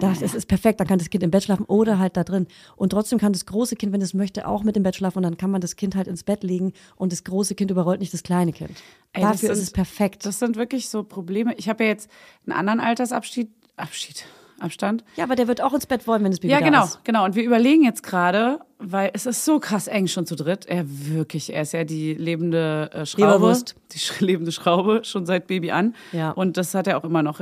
Das, das ist perfekt, dann kann das Kind im Bett schlafen oder halt da drin. Und trotzdem kann das große Kind, wenn es möchte, auch mit im Bett schlafen und dann kann man das Kind halt ins Bett legen und das große Kind überrollt nicht das kleine Kind. Ey, Dafür ist sind- es perfekt. Das sind wirklich so Probleme. Ich habe ja jetzt einen anderen Altersabschied. Abschied. Abstand. Ja, aber der wird auch ins Bett wollen, wenn das Baby Ja, da genau, ist. genau. Und wir überlegen jetzt gerade, weil es ist so krass eng schon zu dritt. Er wirklich, er ist ja die lebende äh, Schraube. Leberwurst. Die sch lebende Schraube, schon seit Baby an. Ja. Und das hat er auch immer noch.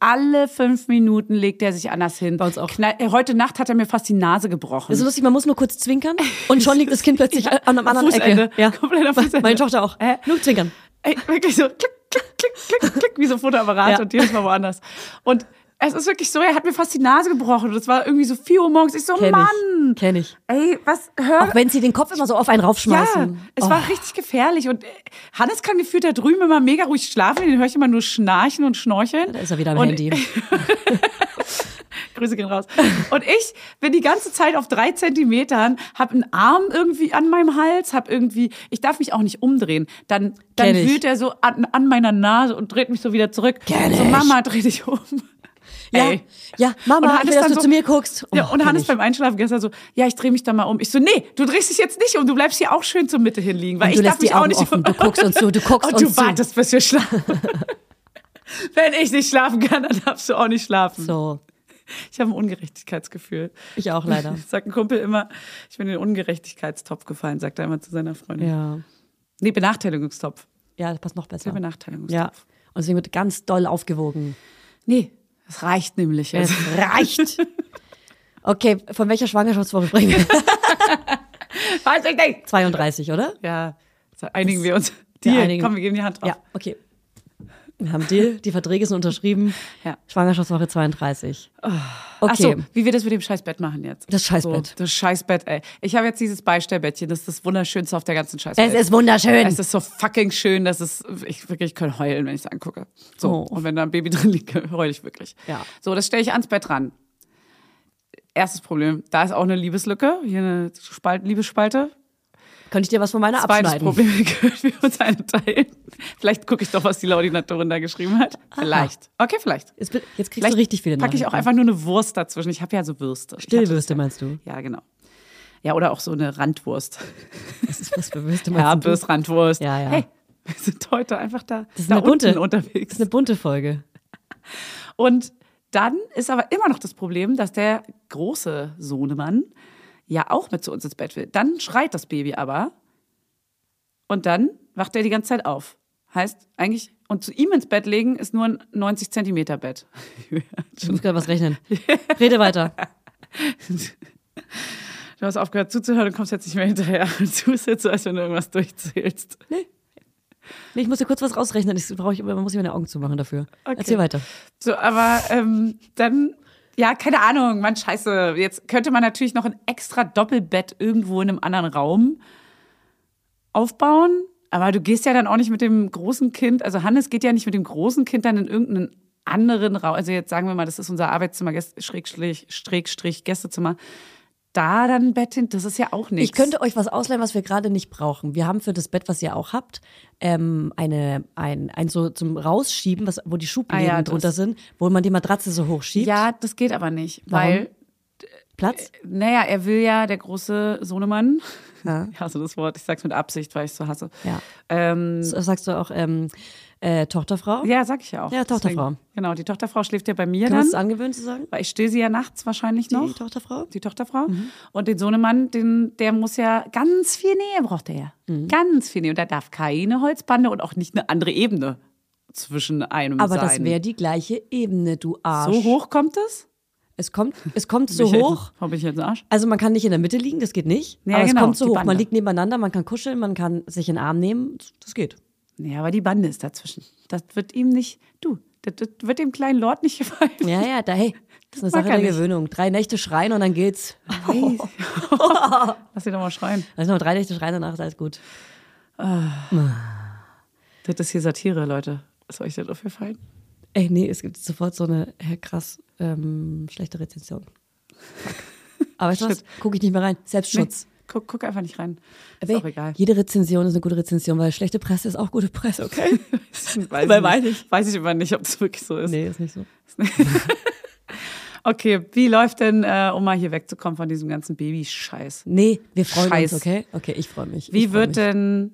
Alle fünf Minuten legt er sich anders hin. Bei uns auch. Knall, äh, heute Nacht hat er mir fast die Nase gebrochen. Das ist lustig, man muss nur kurz zwinkern *laughs* und schon liegt das Kind plötzlich Ja, an einer am anderen Fußende. Ecke. Ja. Komplett am Fußende. Meine Tochter auch. Äh? Nur zwinkern. Ey, wirklich so klick, klick, klick, klick, klick, wie so ein Fotoapparat Ja. und jedes Mal woanders. Und es ist wirklich so, er hat mir fast die Nase gebrochen. Es war irgendwie so 4 Uhr morgens. Ich so, Kenn Mann. ich. Kenn ich. Ey, was, hör. Auch wenn sie den Kopf immer so auf einen ja, raufschmeißen. es oh. war richtig gefährlich. Und äh, Hannes kann gefühlt da drüben immer mega ruhig schlafen. Den höre ich immer nur schnarchen und schnorcheln. Da ist er wieder am und, Handy. *laughs* Grüße gehen raus. Und ich bin die ganze Zeit auf drei Zentimetern, hab einen Arm irgendwie an meinem Hals, hab irgendwie, ich darf mich auch nicht umdrehen. Dann, dann wühlt er so an, an meiner Nase und dreht mich so wieder zurück. Kenn so, ich. Mama, dreh dich um. Ja, Ey. ja, Mama, Und ich will, dass dann du so- zu mir guckst. Ja, Oh, und kenn Hannes ich. beim Einschlafen gestern so, ja, ich drehe mich da mal um. Ich so, nee, du drehst dich jetzt nicht um, du bleibst hier auch schön zur Mitte hinliegen, weil Und du ich darf lässt die mich auch Augen nicht offen. Du *laughs* guckst uns zu, du guckst und du uns zu. wartest, bis wir schlafen. *laughs* Wenn ich nicht schlafen kann, dann darfst du auch nicht schlafen. So, Ich habe ein Ungerechtigkeitsgefühl. ich auch leider. *laughs* Sagt ein Kumpel immer, ich bin in den Ungerechtigkeitstopf gefallen, sagt er immer zu seiner Freundin. Ja, Nee, Benachteiligungstopf. ja, das passt noch besser. Der Benachteiligungstopf. Ja, und deswegen wird ganz doll aufgewogen. Nee, das reicht nämlich. Es reicht. *laughs* Okay, von welcher Schwangerschaftswoche sprechen *laughs* wir? weiß ich nicht. 32, oder? Ja, einigen wir uns. Wir Deal. einigen- Komm, wir geben die Hand drauf. Ja, okay. Wir haben Deal, die Verträge sind unterschrieben. *laughs* Ja. Schwangerschaftswoche 32. Ach Okay. so, wie wir das mit dem Scheißbett machen jetzt. Das Scheißbett. So, das Scheißbett, ey. Ich habe jetzt dieses Beistellbettchen, das ist das wunderschönste auf der ganzen Scheißwelt. Es ist wunderschön. Es ist so fucking schön, dass es, ich wirklich ich könnte heulen, wenn ich es angucke. So, Oh. und wenn da ein Baby *laughs* drin liegt, heule ich wirklich. Ja. So, das stelle ich ans Bett ran. Erstes Problem, da ist auch eine Liebeslücke, hier eine Spalt, Liebesspalte. Könnte ich dir was von meiner Zweites abschneiden? Problem, *laughs* können wir uns eine teilen. Vielleicht gucke ich doch, was die Laudinatorin da geschrieben hat. Vielleicht. Okay, vielleicht. Jetzt, jetzt kriegst Vielleicht du richtig viele packe ich auch einfach nur eine Wurst dazwischen. Ich habe ja so Würste. Stillwürste meinst du? Ja, genau. Ja, oder auch so eine Randwurst. *laughs* Was ist was für Würste meinst du? Herbes Randwurst. Ja, ja. Hey, wir sind heute einfach da, Das ist da eine bunte. unten Das unterwegs. ist eine bunte Folge. Und dann ist aber immer noch das Problem, dass der große Sohnemann ja auch mit zu uns ins Bett will. Dann schreit das Baby aber und dann wacht er die ganze Zeit auf. Heißt eigentlich, und zu ihm ins Bett legen ist nur ein 90 Zentimeter Bett. *laughs* Ich muss gerade was rechnen. Rede weiter. Du hast aufgehört zuzuhören und kommst jetzt nicht mehr hinterher. *laughs* Du jetzt so, als wenn du irgendwas durchzählst. Nee, Nee, ich muss dir kurz was rausrechnen. Ich, brauch ich, man muss ich meine Augen zumachen dafür. Okay. Erzähl weiter. So, aber ähm, dann, ja, keine Ahnung, man scheiße. Jetzt könnte man natürlich noch ein extra Doppelbett irgendwo in einem anderen Raum aufbauen. Aber du gehst ja dann auch nicht mit dem großen Kind, also Hannes geht ja nicht mit dem großen Kind dann in irgendeinen anderen Raum. Also jetzt sagen wir mal, das ist unser Arbeitszimmer, Schrägstrich, Schrägstrich, Gästezimmer. Da dann ein Bett hin, das ist ja auch nichts. Ich könnte euch was ausleihen, was wir gerade nicht brauchen. Wir haben für das Bett, was ihr auch habt, ähm, eine, ein, ein so zum Rausschieben, was, wo die Schubläden Ah ja, drunter sind, wo man die Matratze so hochschiebt. Ja, das geht aber nicht, Warum? weil Platz? Naja, er will ja, der große Sohnemann, Ja. *laughs* ich hasse das Wort, ich sag's mit Absicht, weil ich so hasse. Ja. Ähm, So Sagst du auch ähm, äh, Tochterfrau? ja, sag ich ja auch. Ja, Tochterfrau. Deswegen, genau, die Tochterfrau schläft ja bei mir Können wir dann, uns angewöhnen zu sagen? weil ich still sie ja nachts wahrscheinlich Die noch. Tochterfrau? Die Tochterfrau. Und den Sohnemann, den, der muss ja ganz viel Nähe braucht er ja. Mhm. Ganz viel Nähe. Und da darf keine Holzbande und auch nicht eine andere Ebene zwischen einem Aber sein. das wäre die gleiche Ebene, du Arsch. so hoch kommt es? Es kommt, es kommt so hoch. Jetzt, hab ich jetzt Arsch? Also man kann nicht in der Mitte liegen, das geht nicht. Ja, aber es genau, kommt so hoch. Bande. Man liegt nebeneinander, man kann kuscheln, man kann sich in den Arm nehmen. Das geht. Ja, aber die Bande ist dazwischen. Das wird ihm nicht, du, das, das wird dem kleinen Lord nicht gefallen. Ja, ja, da, hey, das ist eine Sache er der nicht. Gewöhnung. Drei Nächte schreien und dann geht's. *laughs* Lass ihn doch mal schreien. Also noch drei Nächte schreien, danach ist alles gut. Das ist hier Satire, Leute. Ist euch das aufgefallen? Ey, nee, es gibt sofort so eine äh, krass ähm, schlechte Rezension. *laughs* Aber weißt du was? Shit. Guck ich nicht mehr rein. Selbstschutz. Guck, guck einfach nicht rein. Ist auch egal. Jede Rezension ist eine gute Rezension, weil schlechte Presse ist auch gute Presse, okay? *laughs* Weiß, Wer ich weiß nicht. weiß ich immer nicht, ob das wirklich so ist. nee, ist nicht so. *laughs* Okay, wie läuft denn, äh, um mal hier wegzukommen von diesem ganzen Babyscheiß? Nee, wir freuen Scheiß. uns, okay? Okay, ich freue mich. Wie ich freu wird mich. denn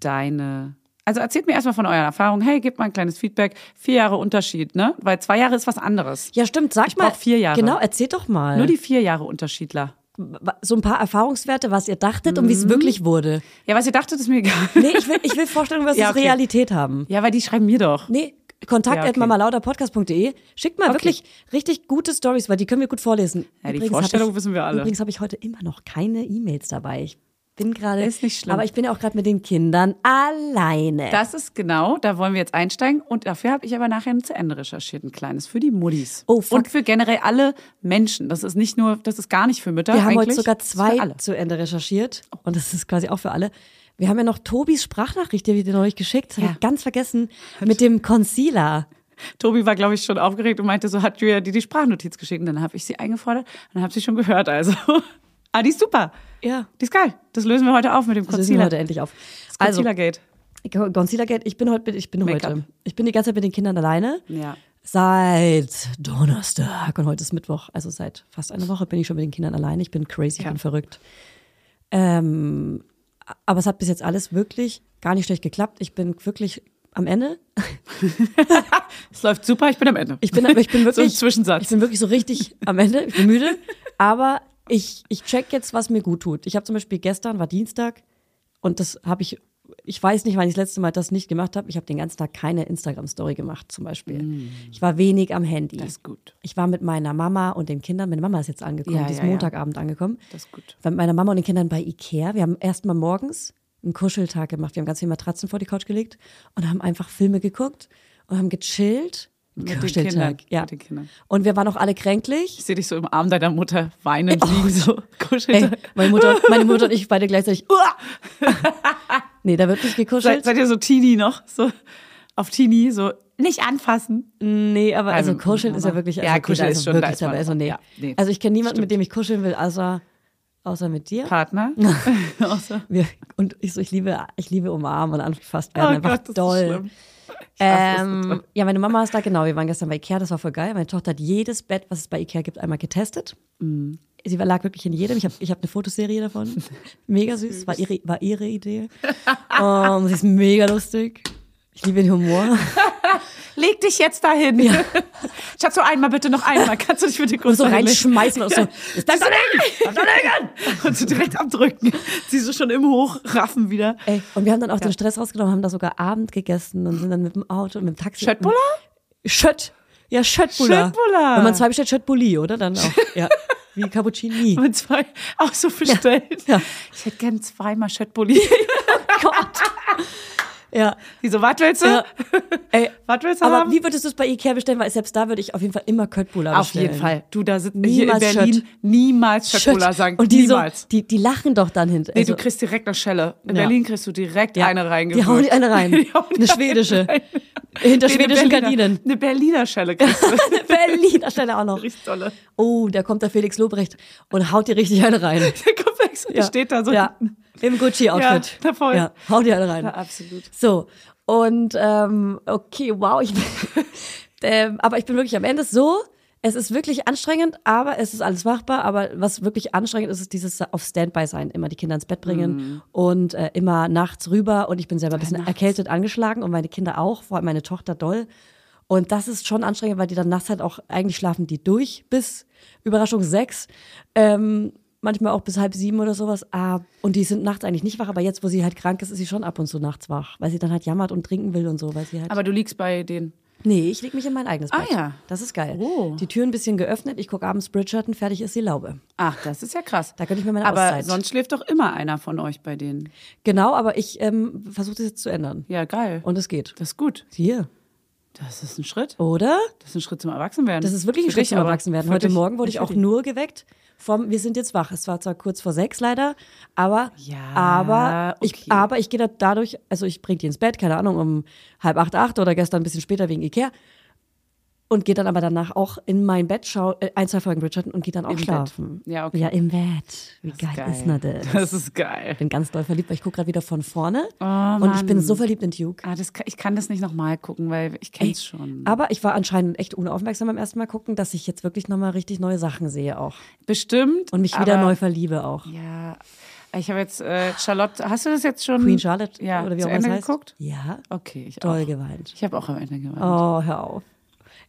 deine. Also erzählt mir erstmal von euren Erfahrungen. Hey, gebt mal ein kleines Feedback. Vier Jahre Unterschied, ne? Weil zwei Jahre ist was anderes. Ja, stimmt, sag Ich mal. vier Jahre. Genau, erzähl doch mal. Nur die vier Jahre Unterschiedler. so ein paar Erfahrungswerte, was ihr dachtet und wie es wirklich wurde. Ja, was ihr dachtet, ist mir egal. Nee, ich will, ich will Vorstellungen, was *laughs* Ja, es okay. Realität haben. Ja, weil die schreiben mir doch. Nee, kontakt Ja, okay. Schickt mal Okay. wirklich richtig gute Stories, weil die können wir gut vorlesen. Ja, die hab Vorstellung ich, wissen wir alle. Übrigens habe ich heute immer noch keine E-Mails dabei. Ich bin gerade. Ist nicht schlimm. Aber ich bin ja auch gerade mit den Kindern alleine. Das ist genau, da wollen wir jetzt einsteigen. Und dafür habe ich aber nachher ein zu Ende recherchiert, ein kleines für die Muddis. Oh, fuck. Und für generell alle Menschen. Das ist nicht nur, das ist gar nicht für Mütter. wir haben heute sogar zwei zu Ende recherchiert. Und das ist quasi auch für alle. Wir haben ja noch Tobis Sprachnachricht, die wir dir neulich geschickt. Das habe Ja. ich ganz vergessen. Mit dem Concealer. Tobi war, glaube ich, schon aufgeregt und meinte, so hat Julia dir die Sprachnotiz geschickt. Und dann habe ich sie eingefordert und habe sie schon gehört. Also, ah, die ist super. Ja. Die ist geil. Das lösen wir heute auf mit dem Das lösen wir Concealer. heute endlich auf. Das Also, Concealer-Gate. Concealer Gate, ich bin heute, ich bin heute, ich bin die ganze Zeit mit den Kindern alleine. Ja. Seit Donnerstag und heute ist Mittwoch, also seit fast einer Woche bin ich schon mit den Kindern alleine. Ich bin crazy, ich Ja. bin verrückt. Ähm, aber es hat bis jetzt alles wirklich gar nicht schlecht geklappt. Ich bin wirklich am Ende. *laughs* Es läuft super, ich bin am Ende. Ich bin, ich bin *laughs* so wirklich, ein Zwischensatz. ich bin wirklich so richtig am Ende. Ich bin müde, aber ich, ich check jetzt, was mir gut tut. Ich habe zum Beispiel gestern war Dienstag und das habe ich. Ich weiß nicht, wann ich das letzte Mal das nicht gemacht habe. Ich habe den ganzen Tag keine Instagram-Story gemacht, zum Beispiel. Ich war wenig am Handy. Mm. Das ist gut. Ich war mit meiner Mama und den Kindern. Meine Mama ist jetzt angekommen, Ja, die ist ja, ja. Montagabend angekommen. Das ist gut. War mit meiner Mama und den Kindern bei Ikea. Wir haben erst mal morgens einen Kuscheltag gemacht. Wir haben ganz viele Matratzen vor die Couch gelegt und haben einfach Filme geguckt und haben gechillt. Mit den Kindern. Ja. Mit den Kindern. Und wir waren auch alle kränklich. Ich sehe dich so im Arm deiner Mutter weinend liegen, so *laughs* Ey, kuschelt. meine Mutter, meine Mutter und ich beide gleichzeitig. *laughs* *laughs* Nee, da wird nicht Seid, gekuschelt. seid ihr so Teenie noch? So auf Teenie, so nicht anfassen. Nee, aber also, Also, kuscheln ist ja wirklich. Ja, Also, okay, kuscheln da ist schon- wirklich da ist dabei. Also, nee. ja, nee. Also ich kenne niemanden, Stimmt. mit dem ich kuscheln will, außer, außer mit dir. Partner. Außer- Wir, und ich so, ich liebe, ich liebe umarmen und angefasst werden. Oh einfach Gott, das ist doll. schlimm. Ähm, ja, meine Mama ist da, genau. Wir waren gestern bei Ikea, das war voll geil. Meine Tochter hat jedes Bett, was es bei Ikea gibt, einmal getestet. Mhm. Sie lag wirklich in jedem. Ich habe ich hab eine Fotoserie davon. *laughs* Mega süß. War ihre, war ihre Idee. um, *laughs* sie ist mega lustig. Ich liebe den Humor. *laughs* Leg dich jetzt dahin. *laughs* Schatz, so einmal bitte noch einmal. Kannst du dich bitte kurz So dahin legen? reinschmeißen und so. Bleib da liegen! Bleib da liegen! Und so direkt abdrücken. Sie so schon im Hochraffen wieder. Ey, und wir haben dann auch den Stress rausgenommen, haben da sogar Abend gegessen und sind dann mit dem Auto und mit dem Taxi. Schöttbuller? Schött. Ja, Schöttbuller. Schöttbuller. Wenn man zwei bestellt, Schöttbulli, oder? Dann auch. Ja. Wie Cappuccini. Und zwei auch so bestellt. Ja. Ich hätte gern zweimal Schöttbulli. *laughs* Gott. Ja. Die so, was willst du? Ja. Ey, *laughs* Was willst du aber haben? wie würdest du es bei Ikea bestellen? Weil selbst da würde ich auf jeden Fall immer Köttbullar Auf bestellen. jeden Fall. Du, da sind hier in Niemals Berlin Schött. niemals. Schokolade sagen. Und die, niemals. so, die, die lachen doch dann hinter. nee, also, du kriegst direkt eine Schelle. In Ja. Berlin kriegst du direkt ja, eine Die reingewürzt. hauen die eine rein. *laughs* Die die eine schwedische. rein. *laughs* Hinter Nee, eine schwedischen Gardinen. Eine Berliner Schelle kriegst du. Berliner Stelle auch noch. Richtig tolle. Oh, da kommt der Felix Lobrecht und haut dir richtig eine rein. Der Komplex Ja. steht da so. Ja, im Gucci-Outfit. Ja, voll. Ja, hau dir eine rein. Ja, absolut. So, und ähm, okay, wow, ich *laughs* bin, ähm, aber ich bin wirklich am Ende so. Es ist wirklich anstrengend, aber es ist alles machbar. Aber was wirklich anstrengend ist, ist dieses auf Standby sein, immer die Kinder ins Bett bringen und äh, immer nachts rüber. Und ich bin selber ein bisschen nachts. erkältet angeschlagen und meine Kinder auch, vor allem meine Tochter doll. Und das ist schon anstrengend, weil die dann nachts halt auch, eigentlich schlafen die durch bis Überraschung sechs. Ähm, manchmal auch bis halb sieben oder sowas. Ah, und die sind nachts eigentlich nicht wach, aber jetzt, wo sie halt krank ist, ist sie schon ab und zu nachts wach, weil sie dann halt jammert und trinken will und so, weil sie halt. Aber du liegst bei denen. nee, ich leg mich in mein eigenes Ah, Bett. ja. Das ist geil. Oh. Die Tür ein bisschen geöffnet, ich gucke abends Bridgerton, fertig ist die Laube. Ach, das ist ja krass. Da könnte ich mir meine Aber Auszeit. sonst schläft doch immer einer von euch bei denen. Genau, aber ich ähm, versuche das jetzt zu ändern. Ja, geil. Und es geht. das ist gut. Hier. Das ist ein Schritt. Oder? Das ist ein Schritt zum Erwachsenwerden. Das ist wirklich ein Für Schritt dich zum aber. Erwachsenwerden. Heute. Morgen wurde ich auch nur geweckt vom Wir sind jetzt wach. Es war zwar kurz vor sechs leider, aber Ja, aber okay. ich aber ich gehe da dadurch, also ich bringe die ins Bett, keine Ahnung, um halb acht, acht oder gestern ein bisschen später wegen Ikea und gehe dann aber danach auch in mein Bett, schau äh, ein, zwei Folgen Bridgerton und gehe dann auch Im Bett. schlafen. Ja, okay. Ja, im Bett. Wie geil, ist denn das? Das ist geil. Ich bin ganz doll verliebt, weil ich gucke gerade wieder von vorne Oh, und ich bin Mann. so verliebt in Duke. Ah, das ich kann das nicht nochmal gucken, weil ich kenn's schon. Aber ich war anscheinend echt unaufmerksam beim ersten Mal gucken, dass ich jetzt wirklich nochmal richtig neue Sachen sehe auch. Bestimmt. Und mich wieder neu verliebe auch. Ja, ich habe jetzt, äh, Charlotte, hast du das jetzt schon? Queen Charlotte ja, oder wie zu auch immer es Ende heißt. geguckt? Ja, Okay, ich doll auch. geweint. Ich habe auch am Ende geweint. Oh, hör auf.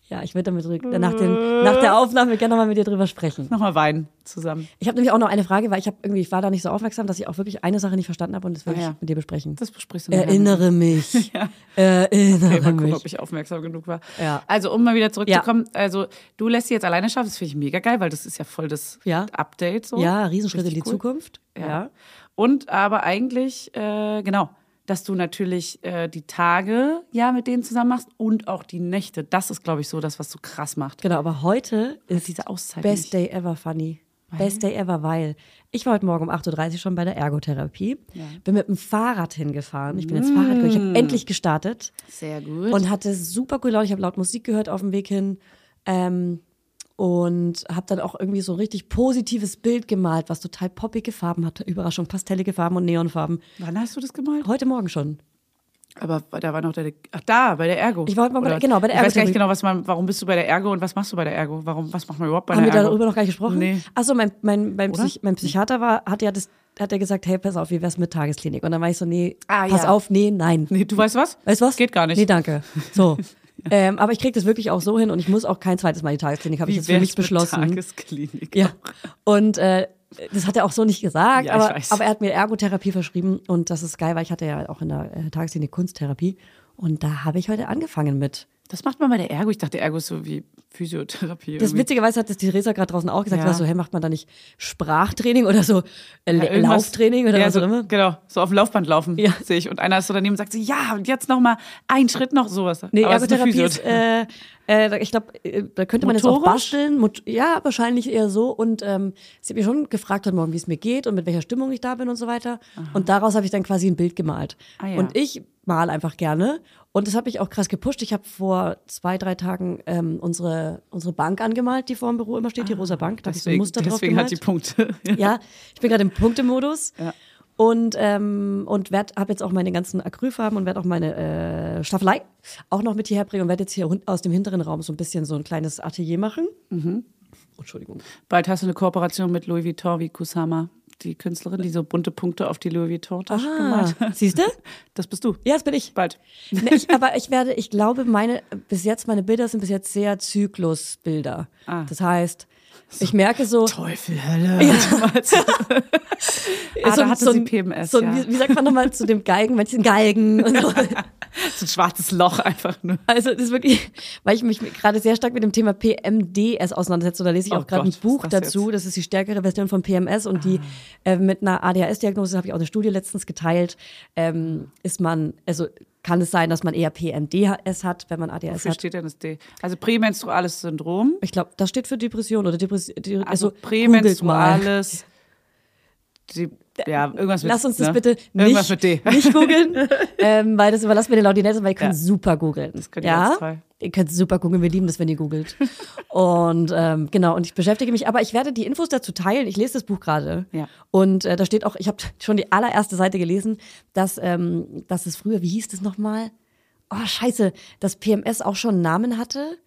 Ja, ich würde damit nach, den, nach der Aufnahme gerne nochmal mit dir drüber sprechen. Nochmal weinen zusammen. Ich habe nämlich auch noch eine Frage, weil ich habe irgendwie, ich war da nicht so aufmerksam, dass ich auch wirklich eine Sache nicht verstanden habe und das Ah, ich ja. mit dir besprechen. Das besprichst du nachher. Erinnere mich. *laughs* Ja. Erinnere Okay, mal gucken, mich. ob ich aufmerksam genug war. Ja. Also, um mal wieder zurückzukommen, also du lässt sie jetzt alleine schaffen, das finde ich mega geil, weil das ist ja voll das Ja. Update so. Ja, Riesenschritt in die Richtig cool. Zukunft. Ja. Und aber eigentlich, äh, genau, dass du natürlich äh, die Tage ja mit denen zusammen machst und auch die Nächte. Das ist, glaube ich, so das, was so krass macht. Genau, aber heute ist diese Auszeit Best nicht. Day ever funny. Best Day ever, weil ich war heute Morgen um 8.30 Uhr schon bei der Ergotherapie. Bin mit dem Fahrrad hingefahren. Ich bin jetzt Fahrrad gefahren. Ich habe endlich gestartet Sehr gut. und hatte super cool Laune. Ich habe laut Musik gehört auf dem Weg hin. Ähm, und habe dann auch irgendwie so ein richtig positives Bild gemalt, was total poppige Farben hatte. Überraschung, pastellige Farben und Neonfarben. Wann hast du das gemalt? Heute Morgen schon. Aber da war noch der, ach da, bei der Ergo. Ich war heute mal bei der- genau, bei der Ich weiß gar nicht genau, was man, warum bist du bei der Ergo und was machst du bei der Ergo? Warum, was macht man überhaupt bei Haben wir der Ergo? darüber noch gar nicht gesprochen? Nee. Achso, mein, mein, mein? Psych, mein Psychiater war, hat ja das, hat er gesagt, hey, pass auf, wie wär's mit Tagesklinik? Und dann war ich so, nee, Ah, pass ja. auf, nee, nein. Nee, du weißt was? Weißt was? Geht gar nicht. Nee, danke. So. *laughs* *laughs* ähm, aber ich krieg das wirklich auch so hin und ich muss auch kein zweites Mal die Tagesklinik, habe ich jetzt für mich beschlossen. Tagesklinik. Ja. Und äh, das hat er auch so nicht gesagt, Ja, aber, aber er hat mir Ergotherapie verschrieben und das ist geil, weil ich hatte ja auch in der äh, Tagesklinik Kunsttherapie und da habe ich heute angefangen mit. Das macht man bei der Ergo. Ich dachte, Ergo ist so wie Physiotherapie. Das irgendwie. witzigerweise hat das Theresa gerade draußen auch gesagt, Ja. so, hey, macht man da nicht Sprachtraining oder so äh, Ja, Lauftraining oder ja, was so, auch immer? Genau, so auf dem Laufband laufen, Ja. sehe ich. Und einer ist so daneben und sagt so, ja, und jetzt noch mal ein Schritt noch sowas. Nee, Aber Ergotherapie ist, äh, äh, ich glaube, äh, da könnte man jetzt auch Motorisch? basteln. Mot ja, wahrscheinlich eher so. Und ähm, sie hat mich schon gefragt heute Morgen, wie es mir geht und mit welcher Stimmung ich da bin und so weiter. Und daraus habe ich dann quasi ein Bild gemalt. Ah, ja. Und ich mal einfach gerne. Und das hat mich auch krass gepusht. Ich habe vor zwei, drei Tagen ähm, unsere, unsere Bank angemalt, die vor dem Büro immer steht, die rosa Bank. Da habe ich so ein Muster drauf deswegen hat die Punkte. *laughs* Ja, ich bin gerade im Punktemodus. Ja. Und, ähm, und habe jetzt auch meine ganzen Acrylfarben und werde auch meine äh, Staffelei auch noch mit hierher bringen und werde jetzt hier aus dem hinteren Raum so ein bisschen so ein kleines Atelier machen. Mhm. Entschuldigung. Bald hast du eine Kooperation mit Louis Vuitton wie Kusama, die Künstlerin, die so bunte Punkte auf die Louis Vuitton-Tasche Ah, gemalt hat. siehst du? *laughs* Das bist du. Ja, das bin ich. Bald. Ne, ich. Aber ich werde, ich glaube, meine, bis jetzt, meine Bilder sind bis jetzt sehr Zyklusbilder. Ah. Das heißt, ich merke so, Teufel, Hölle. Ja. *laughs* *laughs* Ah, so, da hatte so, sie PMS, So, ja. wie, wie sagt man nochmal zu dem Geigen, manchen Geigen und so. So ein schwarzes Loch einfach nur. Also das ist wirklich, weil ich mich gerade sehr stark mit dem Thema PMDS auseinandersetze. Und da lese ich Oh auch gerade ein Buch das dazu. jetzt? Das ist die stärkere Version von PMS und die äh, mit einer ADHS-Diagnose habe ich auch eine Studie letztens geteilt. Ähm, ist man, also kann es sein, dass man eher PMDS hat, wenn man ADHS Wofür hat? steht denn das D? Also prämenstruales Syndrom. Ich glaube, das steht für Depression oder Depression. Also, Also, prämenstruales. Die, ja, irgendwas mit Lass uns das ne? bitte nicht, *laughs* nicht googeln, *laughs* ähm, weil das überlassen wir den Laudinelsen, weil ihr könnt Ja. super googeln. Das könnt ihr ja? ganz toll. Ihr könnt super googeln, wir lieben das, wenn ihr googelt. und ähm, genau, und ich beschäftige mich, aber ich werde die Infos dazu teilen. Ich lese das Buch gerade. Ja. Und äh, da steht auch, ich habe schon die allererste Seite gelesen, dass, ähm, dass es früher, wie hieß das nochmal? Oh, scheiße, dass PMS auch schon einen Namen hatte.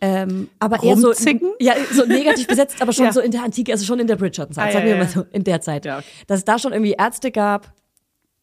Ähm, aber eher so, ja, so negativ *laughs* besetzt, aber schon Ja. so in der Antike, also schon in der Bridgerton-Zeit, Ah, sagen ja, wir mal ja. so, in der Zeit. Ja, okay. Dass es da schon irgendwie Ärzte gab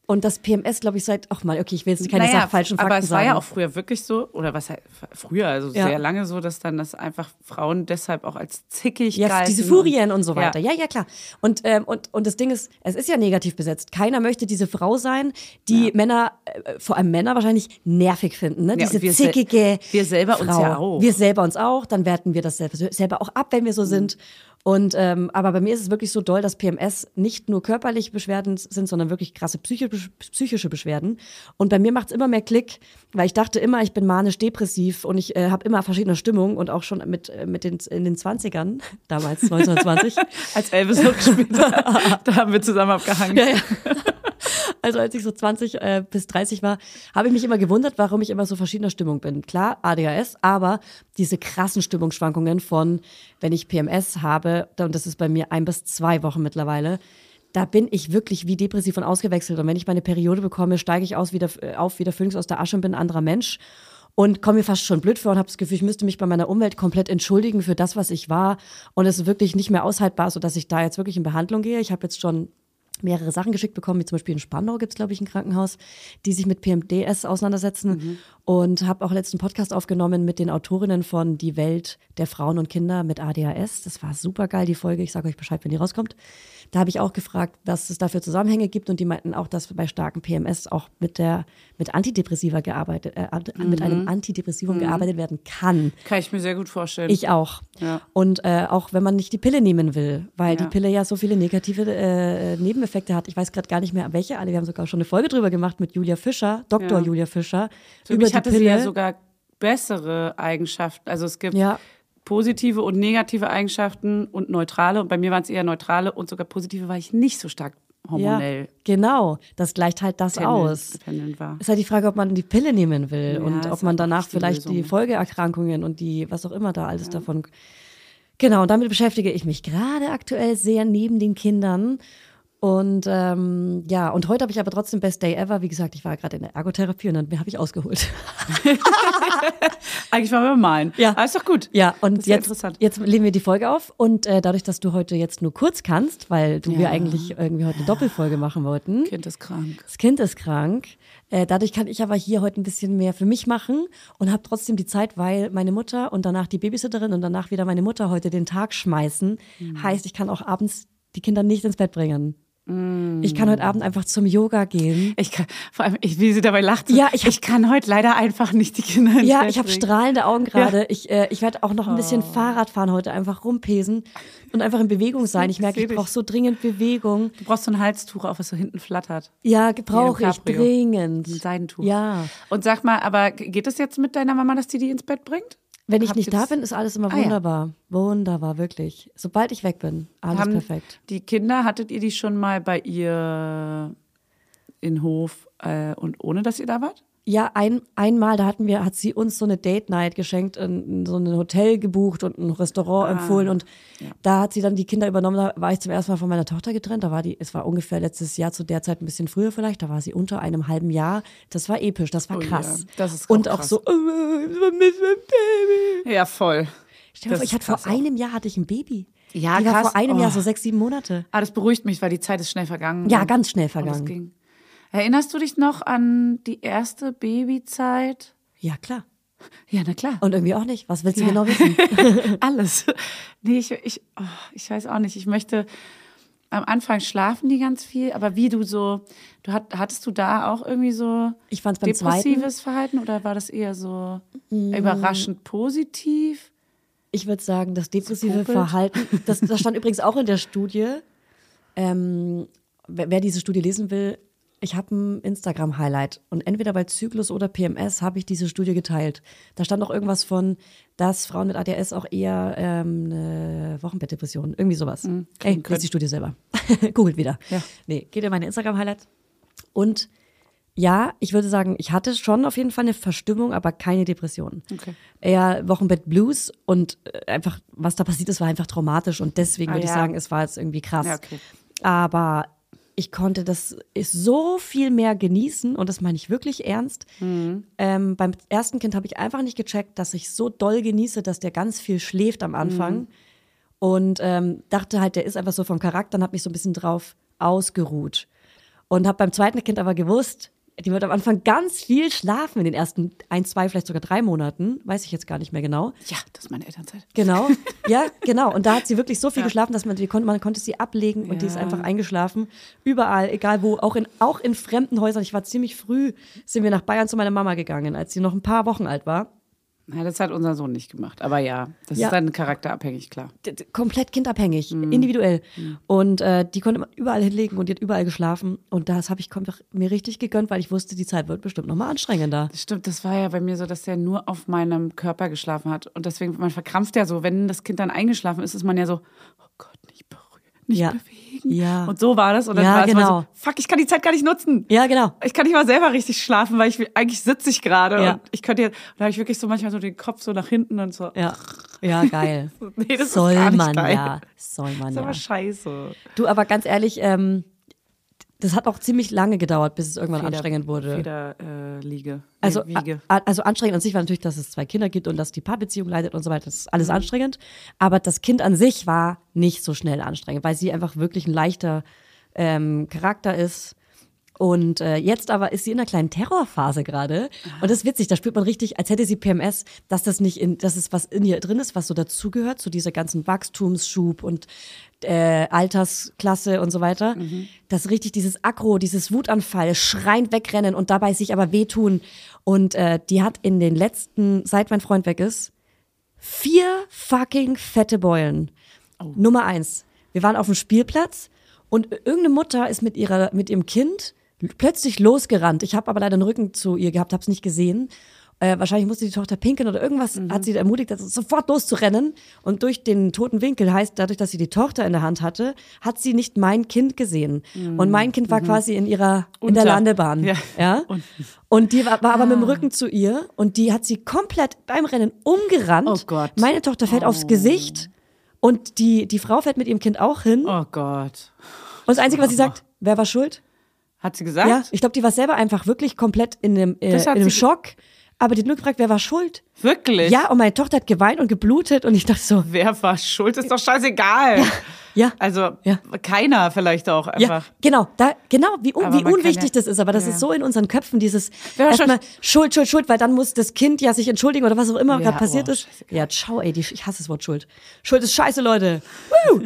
und das PMS, glaube ich, seit, ach mal, okay, ich will jetzt keine naja, Sach- falschen Fakten aber es war sagen. ja auch früher wirklich so, oder was früher, also Ja. sehr lange so, dass dann das einfach Frauen deshalb auch als zickig ja, galten. diese Furien und so weiter. Ja. Ja, ja, klar. Und, ähm, und, und das Ding ist, es ist ja negativ besetzt. Keiner möchte diese Frau sein, die Männer, äh, vor allem Männer wahrscheinlich nervig finden. Ne? Ja, diese und wir zickige wir selber Frau. uns ja auch. Wir selber uns auch. Dann werten wir das selber, selber auch ab, wenn wir so Mhm. Und ähm, aber bei mir ist es wirklich so doll, dass PMS nicht nur körperliche Beschwerden sind, sondern wirklich krasse psychische, psychische Beschwerden. Und bei mir macht es immer mehr Klick, weil ich dachte immer, ich bin manisch-depressiv und ich äh, habe immer verschiedene Stimmungen und auch schon mit, äh, mit den, in den 20ern, *laughs* damals 1920. *laughs* Als Elvis noch gespielt hat, da haben wir zusammen abgehangen. Ja, ja. *laughs* Also als ich so 20 äh, bis 30 war, habe ich mich immer gewundert, warum ich immer so verschiedener Stimmung bin. Klar, ADHS, aber diese krassen Stimmungsschwankungen von, wenn ich PMS habe, und das ist bei mir ein bis zwei Wochen mittlerweile, da bin ich wirklich wie depressiv und ausgewechselt. Und wenn ich meine Periode bekomme, steige ich aus wieder, äh, auf wie der Phönix aus der Asche und bin ein anderer Mensch. Und komme mir fast schon blöd vor und habe das Gefühl, ich müsste mich bei meiner Umwelt komplett entschuldigen für das, was ich war. Und es ist wirklich nicht mehr aushaltbar, sodass ich da jetzt wirklich in Behandlung gehe. Ich habe jetzt schon mehrere Sachen geschickt bekommen, wie zum Beispiel in Spandau gibt es, glaube ich, ein Krankenhaus, die sich mit PMDS auseinandersetzen. Und habe auch letzten Podcast aufgenommen mit den Autorinnen von Die Welt der Frauen und Kinder mit ADHS. Das war super geil, die Folge. Ich sage euch Bescheid, wenn die rauskommt. Da habe ich auch gefragt, was es da für Zusammenhänge gibt. Und die meinten auch, dass bei starken PMS auch mit der mit Antidepressiva gearbeitet, äh, mit einem Antidepressivum gearbeitet werden kann. Kann ich mir sehr gut vorstellen. Ich auch. Ja. Und äh, auch wenn man nicht die Pille nehmen will, weil Ja. die Pille ja so viele negative äh, Nebeneffekte hat. Ich weiß gerade gar nicht mehr, welche alle. Wir haben sogar schon eine Folge drüber gemacht mit Julia Fischer, Dr. Ja. Julia Fischer, Für über hatte Pille. sie ja sogar bessere Eigenschaften. Also es gibt Ja. positive und negative Eigenschaften und neutrale. Und bei mir waren es eher neutrale und sogar positive, weil ich nicht so stark ja, hormonell genau. Das gleicht halt das aus. war. ist halt die Frage, ob man die Pille nehmen will Ja, und ob man danach die vielleicht die Lösung. Folgeerkrankungen und die, was auch immer da alles davon. Genau, und damit beschäftige ich mich gerade aktuell sehr neben den Kindern. Und ähm, ja, und heute habe ich aber trotzdem Best Day Ever. Wie gesagt, ich war gerade in der Ergotherapie und dann habe ich ausgeholt. *laughs* Eigentlich waren wir malen. Ja. Aber ist doch gut. Ja, Das und ist ja jetzt, interessant. jetzt legen wir die Folge auf. Und äh, dadurch, dass du heute jetzt nur kurz kannst, weil du Ja. wir eigentlich irgendwie heute eine Doppelfolge machen wollten, Kind ist krank. das Kind ist krank. Äh, dadurch kann ich aber hier heute ein bisschen mehr für mich machen und habe trotzdem die Zeit, weil meine Mutter und danach die Babysitterin und danach wieder meine Mutter heute den Tag schmeißen. Mhm. Heißt, ich kann auch abends die Kinder nicht ins Bett bringen. Ich kann heute Abend einfach zum Yoga gehen. Ich kann, vor allem, ich, wie sie dabei lacht. so, Ja, ich hab- ich kann heute leider einfach nicht die Kinder Ja, ich habe strahlende Augen gerade. Ich, äh, ich werde auch noch ein bisschen Oh. Fahrrad fahren heute, einfach rumpesen und einfach in Bewegung sein. Ich merke, ich brauche so dringend Bewegung. Du brauchst so ein Halstuch auf, was so hinten flattert. Ja, brauche ich dringend. Ein Seidentuch. Ja. Und sag mal, aber geht es jetzt mit deiner Mama, dass die die ins Bett bringt? Wenn ich nicht da bin, ist alles immer Ah, ja. wunderbar. Wunderbar, wirklich. Sobald ich weg bin, alles Haben perfekt. Die Kinder, hattet ihr die schon mal bei ihr in Hof äh, und ohne, dass ihr da wart? Ja, ein, einmal, da hatten wir, hat sie uns so eine Date Night geschenkt, in, so ein Hotel gebucht und ein Restaurant empfohlen und da hat sie dann die Kinder übernommen. Da war ich zum ersten Mal von meiner Tochter getrennt. Da war die, es war ungefähr letztes Jahr zu der Zeit ein bisschen früher vielleicht. Da war sie unter einem halben Jahr. Das war episch, das war Oh krass. ja, das ist und auch krass. so, ich vermisse mein Baby. Ja, voll. Stell dir vor, ich hatte vor auch. einem Jahr hatte ich ein Baby. Ja, die war krass. vor einem Jahr Oh. so sechs, sieben Monate. Ah, das beruhigt mich, weil die Zeit ist schnell vergangen. Ja, ganz schnell vergangen. Erinnerst du dich noch an die erste Babyzeit? Ja, klar. Ja, na klar. Und irgendwie auch nicht. Was willst du Ja. genau wissen? *laughs* Alles. Nee, ich, ich, oh, ich weiß auch nicht. Ich möchte am Anfang schlafen die ganz viel, aber wie du so, du hat, hattest du da auch irgendwie so Ich fand's beim depressives Verhalten oder war das eher so Mm. überraschend positiv? Ich würde sagen, das depressive Popelt. Verhalten, das, das stand *laughs* übrigens auch in der Studie. Ähm, wer, wer diese Studie lesen will, ich habe ein Instagram-Highlight und entweder bei Zyklus oder PMS habe ich diese Studie geteilt. Da stand auch irgendwas von, dass Frauen mit ADHS auch eher ähm, eine Wochenbettdepression, irgendwie sowas. Ey, können. lest die Studie selber. *laughs* Googelt wieder. Ja. Nee, geht in meine Instagram-Highlights. Und ja, ich würde sagen, ich hatte schon auf jeden Fall eine Verstimmung, aber keine Depression. Okay. Eher Wochenbett Blues und äh, einfach, was da passiert ist, war einfach traumatisch und deswegen Ah, würde ich ja. sagen, es war jetzt irgendwie krass. Ja, okay. Aber ich konnte das so viel mehr genießen und das meine ich wirklich ernst. Mhm. Ähm, beim ersten Kind habe ich einfach nicht gecheckt, dass ich so doll genieße, dass der ganz viel schläft am Anfang. Mhm. Und ähm, dachte halt, der ist einfach so vom Charakter und habe mich so ein bisschen drauf ausgeruht. Und habe beim zweiten Kind aber gewusst, die wird am Anfang ganz viel schlafen in den ersten ein, zwei, vielleicht sogar drei Monaten. Weiß ich jetzt gar nicht mehr genau. Ja, das ist meine Elternzeit. Genau, *laughs* ja, genau. Und da hat sie wirklich so viel geschlafen, dass man, die konnte, man konnte sie ablegen und die ist Ja. einfach eingeschlafen. Überall, egal wo, auch in, auch in fremden Häusern. Ich war ziemlich früh, sind wir nach Bayern zu meiner Mama gegangen, als sie noch ein paar Wochen alt war. Ja, das hat unser Sohn nicht gemacht. Aber ja, das Ja. ist dann charakterabhängig, klar. Komplett kindabhängig, Mhm. individuell. Und äh, die konnte man überall hinlegen und die hat überall geschlafen. Und das habe ich mir richtig gegönnt, weil ich wusste, die Zeit wird bestimmt nochmal anstrengender. Das stimmt, das war ja bei mir so, dass er nur auf meinem Körper geschlafen hat. Und deswegen, man verkrampft ja so, wenn das Kind dann eingeschlafen ist, ist man ja so, oh Gott, nicht berühren, nicht Ja. bewegen. Ja. Und so war das. Und dann Ja, war es mal genau. so, fuck, ich kann die Zeit gar nicht nutzen. Ja, genau. Ich kann nicht mal selber richtig schlafen, weil ich eigentlich sitze ich gerade Ja. und ich könnte jetzt, und da habe ich wirklich so manchmal so den Kopf so nach hinten und so. Ja, ja, geil. *laughs* Nee, das Soll ist gar nicht man geil. ja. Soll man Das ist ja. aber scheiße. Du, aber ganz ehrlich, ähm, das hat auch ziemlich lange gedauert, bis es irgendwann Feder- anstrengend wurde. Feder, äh. Also, a- also anstrengend an sich war natürlich, dass es zwei Kinder gibt und dass die Paarbeziehung leidet und so weiter. Das ist alles Mhm. anstrengend. Aber das Kind an sich war nicht so schnell anstrengend, weil sie einfach wirklich ein leichter ähm, Charakter ist. Und äh, jetzt aber ist sie in einer kleinen Terrorphase gerade. Und das ist witzig, da spürt man richtig, als hätte sie PMS, dass das nicht in, dass es was in ihr drin ist, was so dazugehört, zu dieser ganzen Wachstumsschub und äh, Altersklasse und so weiter. Das richtig dieses Aggro, dieses Wutanfall, schreiend wegrennen und dabei sich aber wehtun. Und äh, die hat in den letzten, seit mein Freund weg ist, vier fucking fette Beulen. Nummer eins. Wir waren auf dem Spielplatz und irgendeine Mutter ist mit ihrer, mit ihrem Kind plötzlich losgerannt. Ich habe aber leider den Rücken zu ihr gehabt, habe es nicht gesehen. Äh, wahrscheinlich musste die Tochter pinkeln oder irgendwas hat sie ermutigt, das sofort loszurennen. Und durch den toten Winkel heißt, dadurch, dass sie die Tochter in der Hand hatte, hat sie nicht mein Kind gesehen. Und mein Kind war quasi in ihrer, in der Unter. Landebahn. Ja. Ja. *laughs* Unten. Und die war, war aber mit dem Rücken zu ihr und die hat sie komplett beim Rennen umgerannt. Oh Gott. Meine Tochter fällt aufs Gesicht und die, die Frau fällt mit ihrem Kind auch hin. Oh Gott. Und das Einzige, was sie sagt, wer war schuld? Hat sie gesagt? Ja, ich glaube, die war selber einfach wirklich komplett in einem, äh, in einem sie- Schock. Aber die hat nur gefragt, wer war schuld? Wirklich? Ja, und meine Tochter hat geweint und geblutet und ich dachte so, Wer war schuld? Ist doch scheißegal. ja, Also Ja. keiner vielleicht auch ja, einfach. genau, da, genau, wie, un, wie unwichtig ja- das ist. Aber das ja. ist so in unseren Köpfen, dieses Wer war erstmal Schuld, Schuld, Schuld, weil dann muss das Kind ja sich entschuldigen oder was auch immer Ja, gerade passiert oh, ist. scheißegal. Ja, ciao, ey, die, ich hasse das Wort Schuld. Schuld ist scheiße, Leute. *laughs*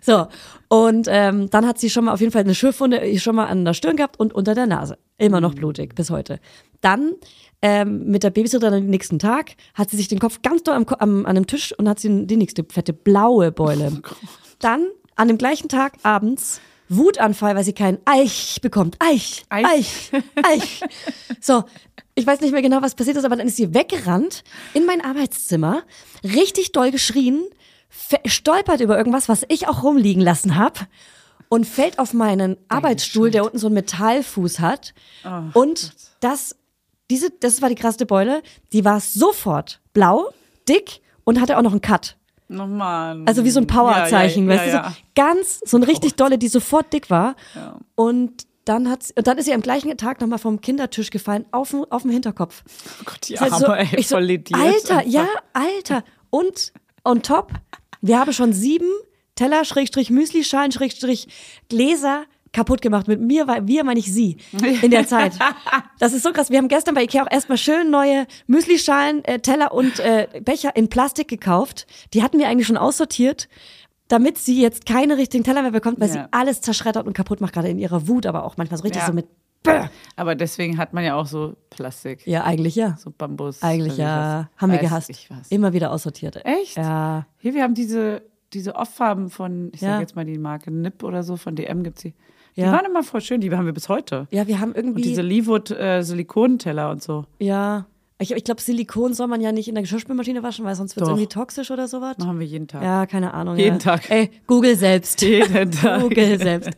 So, und ähm, dann hat sie schon mal auf jeden Fall eine Schürfwunde schon mal an der Stirn gehabt und unter der Nase. Immer Mhm. noch blutig, bis heute. Dann ähm, mit der Babysitterin am nächsten Tag hat sie sich den Kopf ganz doll am, am, an einem Tisch und hat sie die nächste fette blaue Beule. Oh Dann an dem gleichen Tag abends Wutanfall, weil sie keinen Eich bekommt. Eich, Eich. Eich, Eich. So, ich weiß nicht mehr genau, was passiert ist, aber dann ist sie weggerannt in mein Arbeitszimmer, richtig doll geschrien, stolpert über irgendwas, was ich auch rumliegen lassen habe und fällt auf meinen Arbeitsstuhl, der unten so einen Metallfuß hat. Oh und das, diese, das war die krasse Beule, die war sofort blau, dick und hatte auch noch einen Cut. Oh Mann. Also wie so ein Powerzeichen, ja, ja, weißt du? ja, So ja. ganz, so ein richtig dolle, die sofort dick war. Und dann hat und dann ist sie am gleichen Tag nochmal vom Kindertisch gefallen, auf, dem- auf dem Hinterkopf. Oh Gott, die Arme, so- ey, ich so. Alter, ja, Alter. Und on top, wir haben schon sieben Teller, Schrägstrich Müslischalen, Schrägstrich Gläser kaputt gemacht. Mit mir, war- wir meine ich sie, in der Zeit. *laughs* Das ist so krass. Wir haben gestern bei Ikea auch erstmal schön neue Müslischalen, äh, Teller und äh, Becher in Plastik gekauft. Die hatten wir eigentlich schon aussortiert. damit sie jetzt keine richtigen Teller mehr bekommt, weil Ja. sie alles zerschreddert und kaputt macht, gerade in ihrer Wut, aber auch manchmal so richtig Ja. so mit. Bäh. Aber deswegen hat man ja auch so Plastik. Ja, eigentlich ja. So Bambus. Eigentlich ja. Haben wir gehasst. Immer wieder aussortiert. Echt? Ja. Hier, wir haben diese, diese Off-Farben von, ich Ja. sage jetzt mal die Marke NIP oder so, von DM gibt's die. Die Ja. waren immer voll schön, die haben wir bis heute. Ja, wir haben irgendwie. Und diese Leewood äh, und so. ja. Ich, ich glaube, Silikon soll man ja nicht in der Geschirrspülmaschine waschen, weil sonst wird es irgendwie toxisch oder sowas. Machen wir jeden Tag. Ja, keine Ahnung. Jeden ja. Tag. Ey, Google selbst. *laughs* Jeden Tag. Google selbst.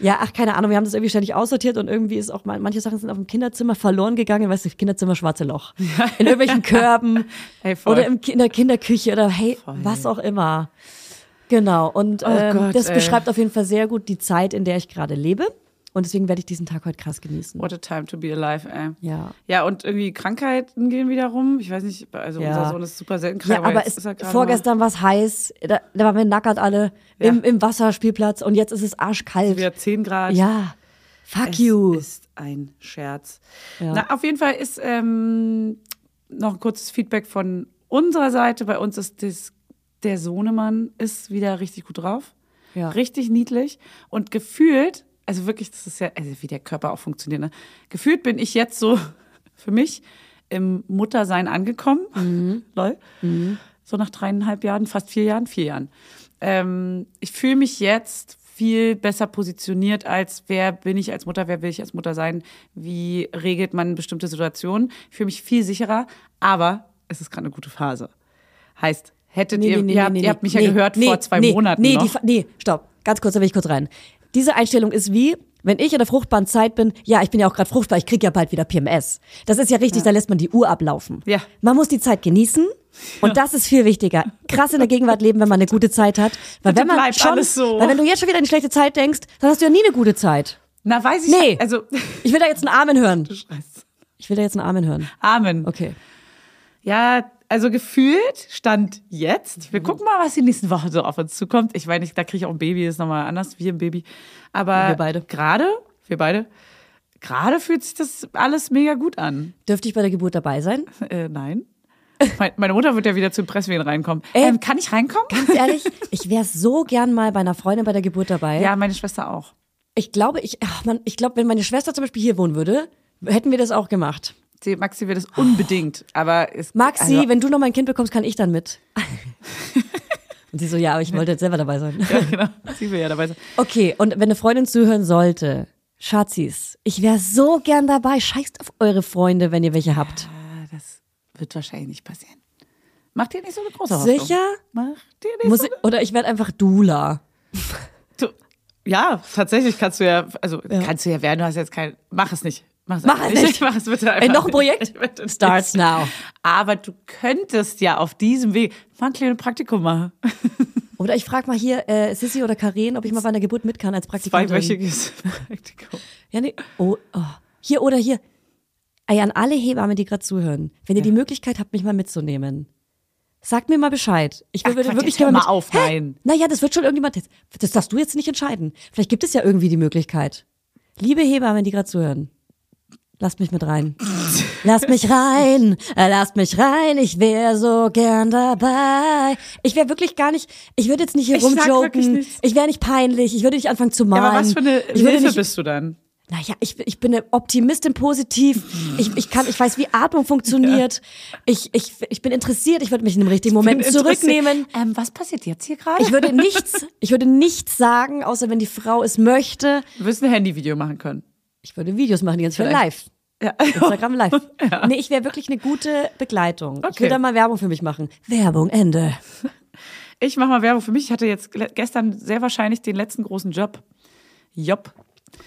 Ja, ach, keine Ahnung, wir haben das irgendwie ständig aussortiert und irgendwie ist auch, mal- manche Sachen sind auf dem Kinderzimmer verloren gegangen, weißt du, Kinderzimmer schwarze Loch. *laughs* In irgendwelchen Körben Hey, voll. oder im, in der Kinderküche oder hey, Voll. was auch immer. Genau, und Oh ähm, Gott, das ey. beschreibt auf jeden Fall sehr gut die Zeit, in der ich gerade lebe. Und deswegen werde ich diesen Tag heute krass genießen. What a time to be alive, ey. Ja. Ja, und irgendwie Krankheiten gehen wieder rum. Ich weiß nicht, also Ja. unser Sohn ist super selten krank. Ja, aber es, ist er vorgestern war es heiß, da, da waren wir nackert alle Ja. im, im Wasserspielplatz und jetzt ist es arschkalt. wieder 10 Grad. Ja, fuck Es you. ist ein Scherz. Ja. Na, auf jeden Fall ist ähm, noch ein kurzes Feedback von unserer Seite. Bei uns ist das, der Sohnemann ist wieder richtig gut drauf. Ja. Richtig niedlich. Und gefühlt, also wirklich, das ist ja, also wie der Körper auch funktioniert, ne? Gefühlt bin ich jetzt so *laughs* für mich im Muttersein angekommen. Mhm. *laughs* Lol. So nach dreieinhalb Jahren, fast vier Jahren, vier Jahren. Ähm, ich fühle mich jetzt viel besser positioniert als wer bin ich als Mutter, wer will ich als Mutter sein, wie regelt man bestimmte Situationen. Ich fühle mich viel sicherer, aber es ist gerade eine gute Phase. Heißt, hättet ihr, ihr, habt, ihr habt mich ja gehört vor zwei nee, Monaten Nee, noch. Die, nee, stopp. Ganz kurz, da will ich kurz rein. Diese Einstellung ist wie, wenn ich in der fruchtbaren Zeit bin, ja, ich bin ja auch gerade fruchtbar, ich kriege ja bald wieder PMS. Das ist ja richtig, da lässt man die Uhr ablaufen. Ja. Man muss die Zeit genießen und das ist viel wichtiger. Krass in der Gegenwart leben, wenn man eine gute Zeit hat. Weil Bitte wenn man schon, alles so. Weil wenn du jetzt schon wieder eine schlechte Zeit denkst, dann hast du ja nie eine gute Zeit. Na, weiß ich Nee. Also, *laughs* Ich will da jetzt einen Amen hören. Scheiße. Ich will da jetzt einen Amen hören. Amen. Okay. Ja, also gefühlt stand jetzt. Wir Mhm. gucken mal, was die nächsten Wochen so auf uns zukommt. Ich weiß nicht, da kriege ich auch ein Baby, ist nochmal anders wie ein Baby. Aber Wir beide. gerade, wir beide, gerade fühlt sich das alles mega gut an. Dürfte ich bei der Geburt dabei sein? *laughs* Äh, nein. Mein- Meine Mutter wird ja wieder zum Presswehen reinkommen. Ey. Ähm, kann ich reinkommen? Ganz ehrlich, ich wäre so gern mal bei einer Freundin bei der Geburt dabei. Ja, meine Schwester auch. Ich glaube, ich, ach man, ich glaube, wenn meine Schwester zum Beispiel hier wohnen würde, hätten wir das auch gemacht. Maxi wird es unbedingt, aber es Maxi, also, wenn du noch mal ein Kind bekommst, kann ich dann mit. *laughs* Und sie so, ja, aber ich wollte jetzt selber dabei sein. ja, genau, sie will ja dabei sein. Okay, und wenn eine Freundin zuhören sollte, Schatzis, ich wäre so gern dabei. Scheißt auf eure Freunde, wenn ihr welche habt. Ah, Das wird wahrscheinlich nicht passieren. Mach dir nicht so eine große Hoffnung. Sicher? Mach dir nicht Muss so ich, oder ich werde einfach Dula. Du, ja, tatsächlich kannst du ja, also kannst du ja werden, du hast jetzt kein, mach es nicht. Mach es, Mach es nicht. *laughs* Mach es bitte einfach Ey, noch ein nicht. Projekt? Nicht. Starts now. Aber du könntest ja auf diesem Weg mal ein kleines Praktikum machen. *laughs* Oder ich frage mal hier äh, Sissy oder Karen, ob ich mal bei einer Geburt mit kann als Praktikantin. Zweiwöchiges *laughs* Praktikum. Ja, nee. Oh, oh. Hier oder hier. Ey, an alle Hebammen, die gerade zuhören, wenn ihr die Möglichkeit habt, mich mal mitzunehmen, sagt mir mal Bescheid. Ich würde wirklich gerne mal mit- auf, Hä? nein. Naja, das wird schon irgendjemand. Das darfst du jetzt nicht entscheiden. Vielleicht gibt es ja irgendwie die Möglichkeit. Liebe Hebammen, die gerade zuhören, lasst mich mit rein. Lasst mich rein, äh, lasst mich rein, ich wäre so gern dabei. Ich wäre wirklich gar nicht, ich würde jetzt nicht hier Ich rumjoken, ich wäre nicht peinlich, ich würde nicht anfangen zu malen. Aber was für eine ich Hilfe nicht, bist du dann? naja, ich, ich bin eine Optimistin positiv. Ich, ich, kann, ich weiß, wie Atmung funktioniert. Ich, ich, ich bin interessiert. Ich würde mich in dem richtigen Moment zurücknehmen. Ähm, was passiert jetzt hier gerade? Ich würde nichts, ich würde nichts sagen, außer wenn die Frau es möchte. Du wirst ein Handyvideo machen können. Ich würde Videos machen, die Zeit Vielleicht. live. Ja. Instagram live. *laughs* Nee, ich wäre wirklich eine gute Begleitung. Ich Okay. würde da mal Werbung für mich machen. Werbung, Ende. *laughs* Ich mache mal Werbung für mich. Ich hatte jetzt gestern sehr wahrscheinlich den letzten großen Job. Job.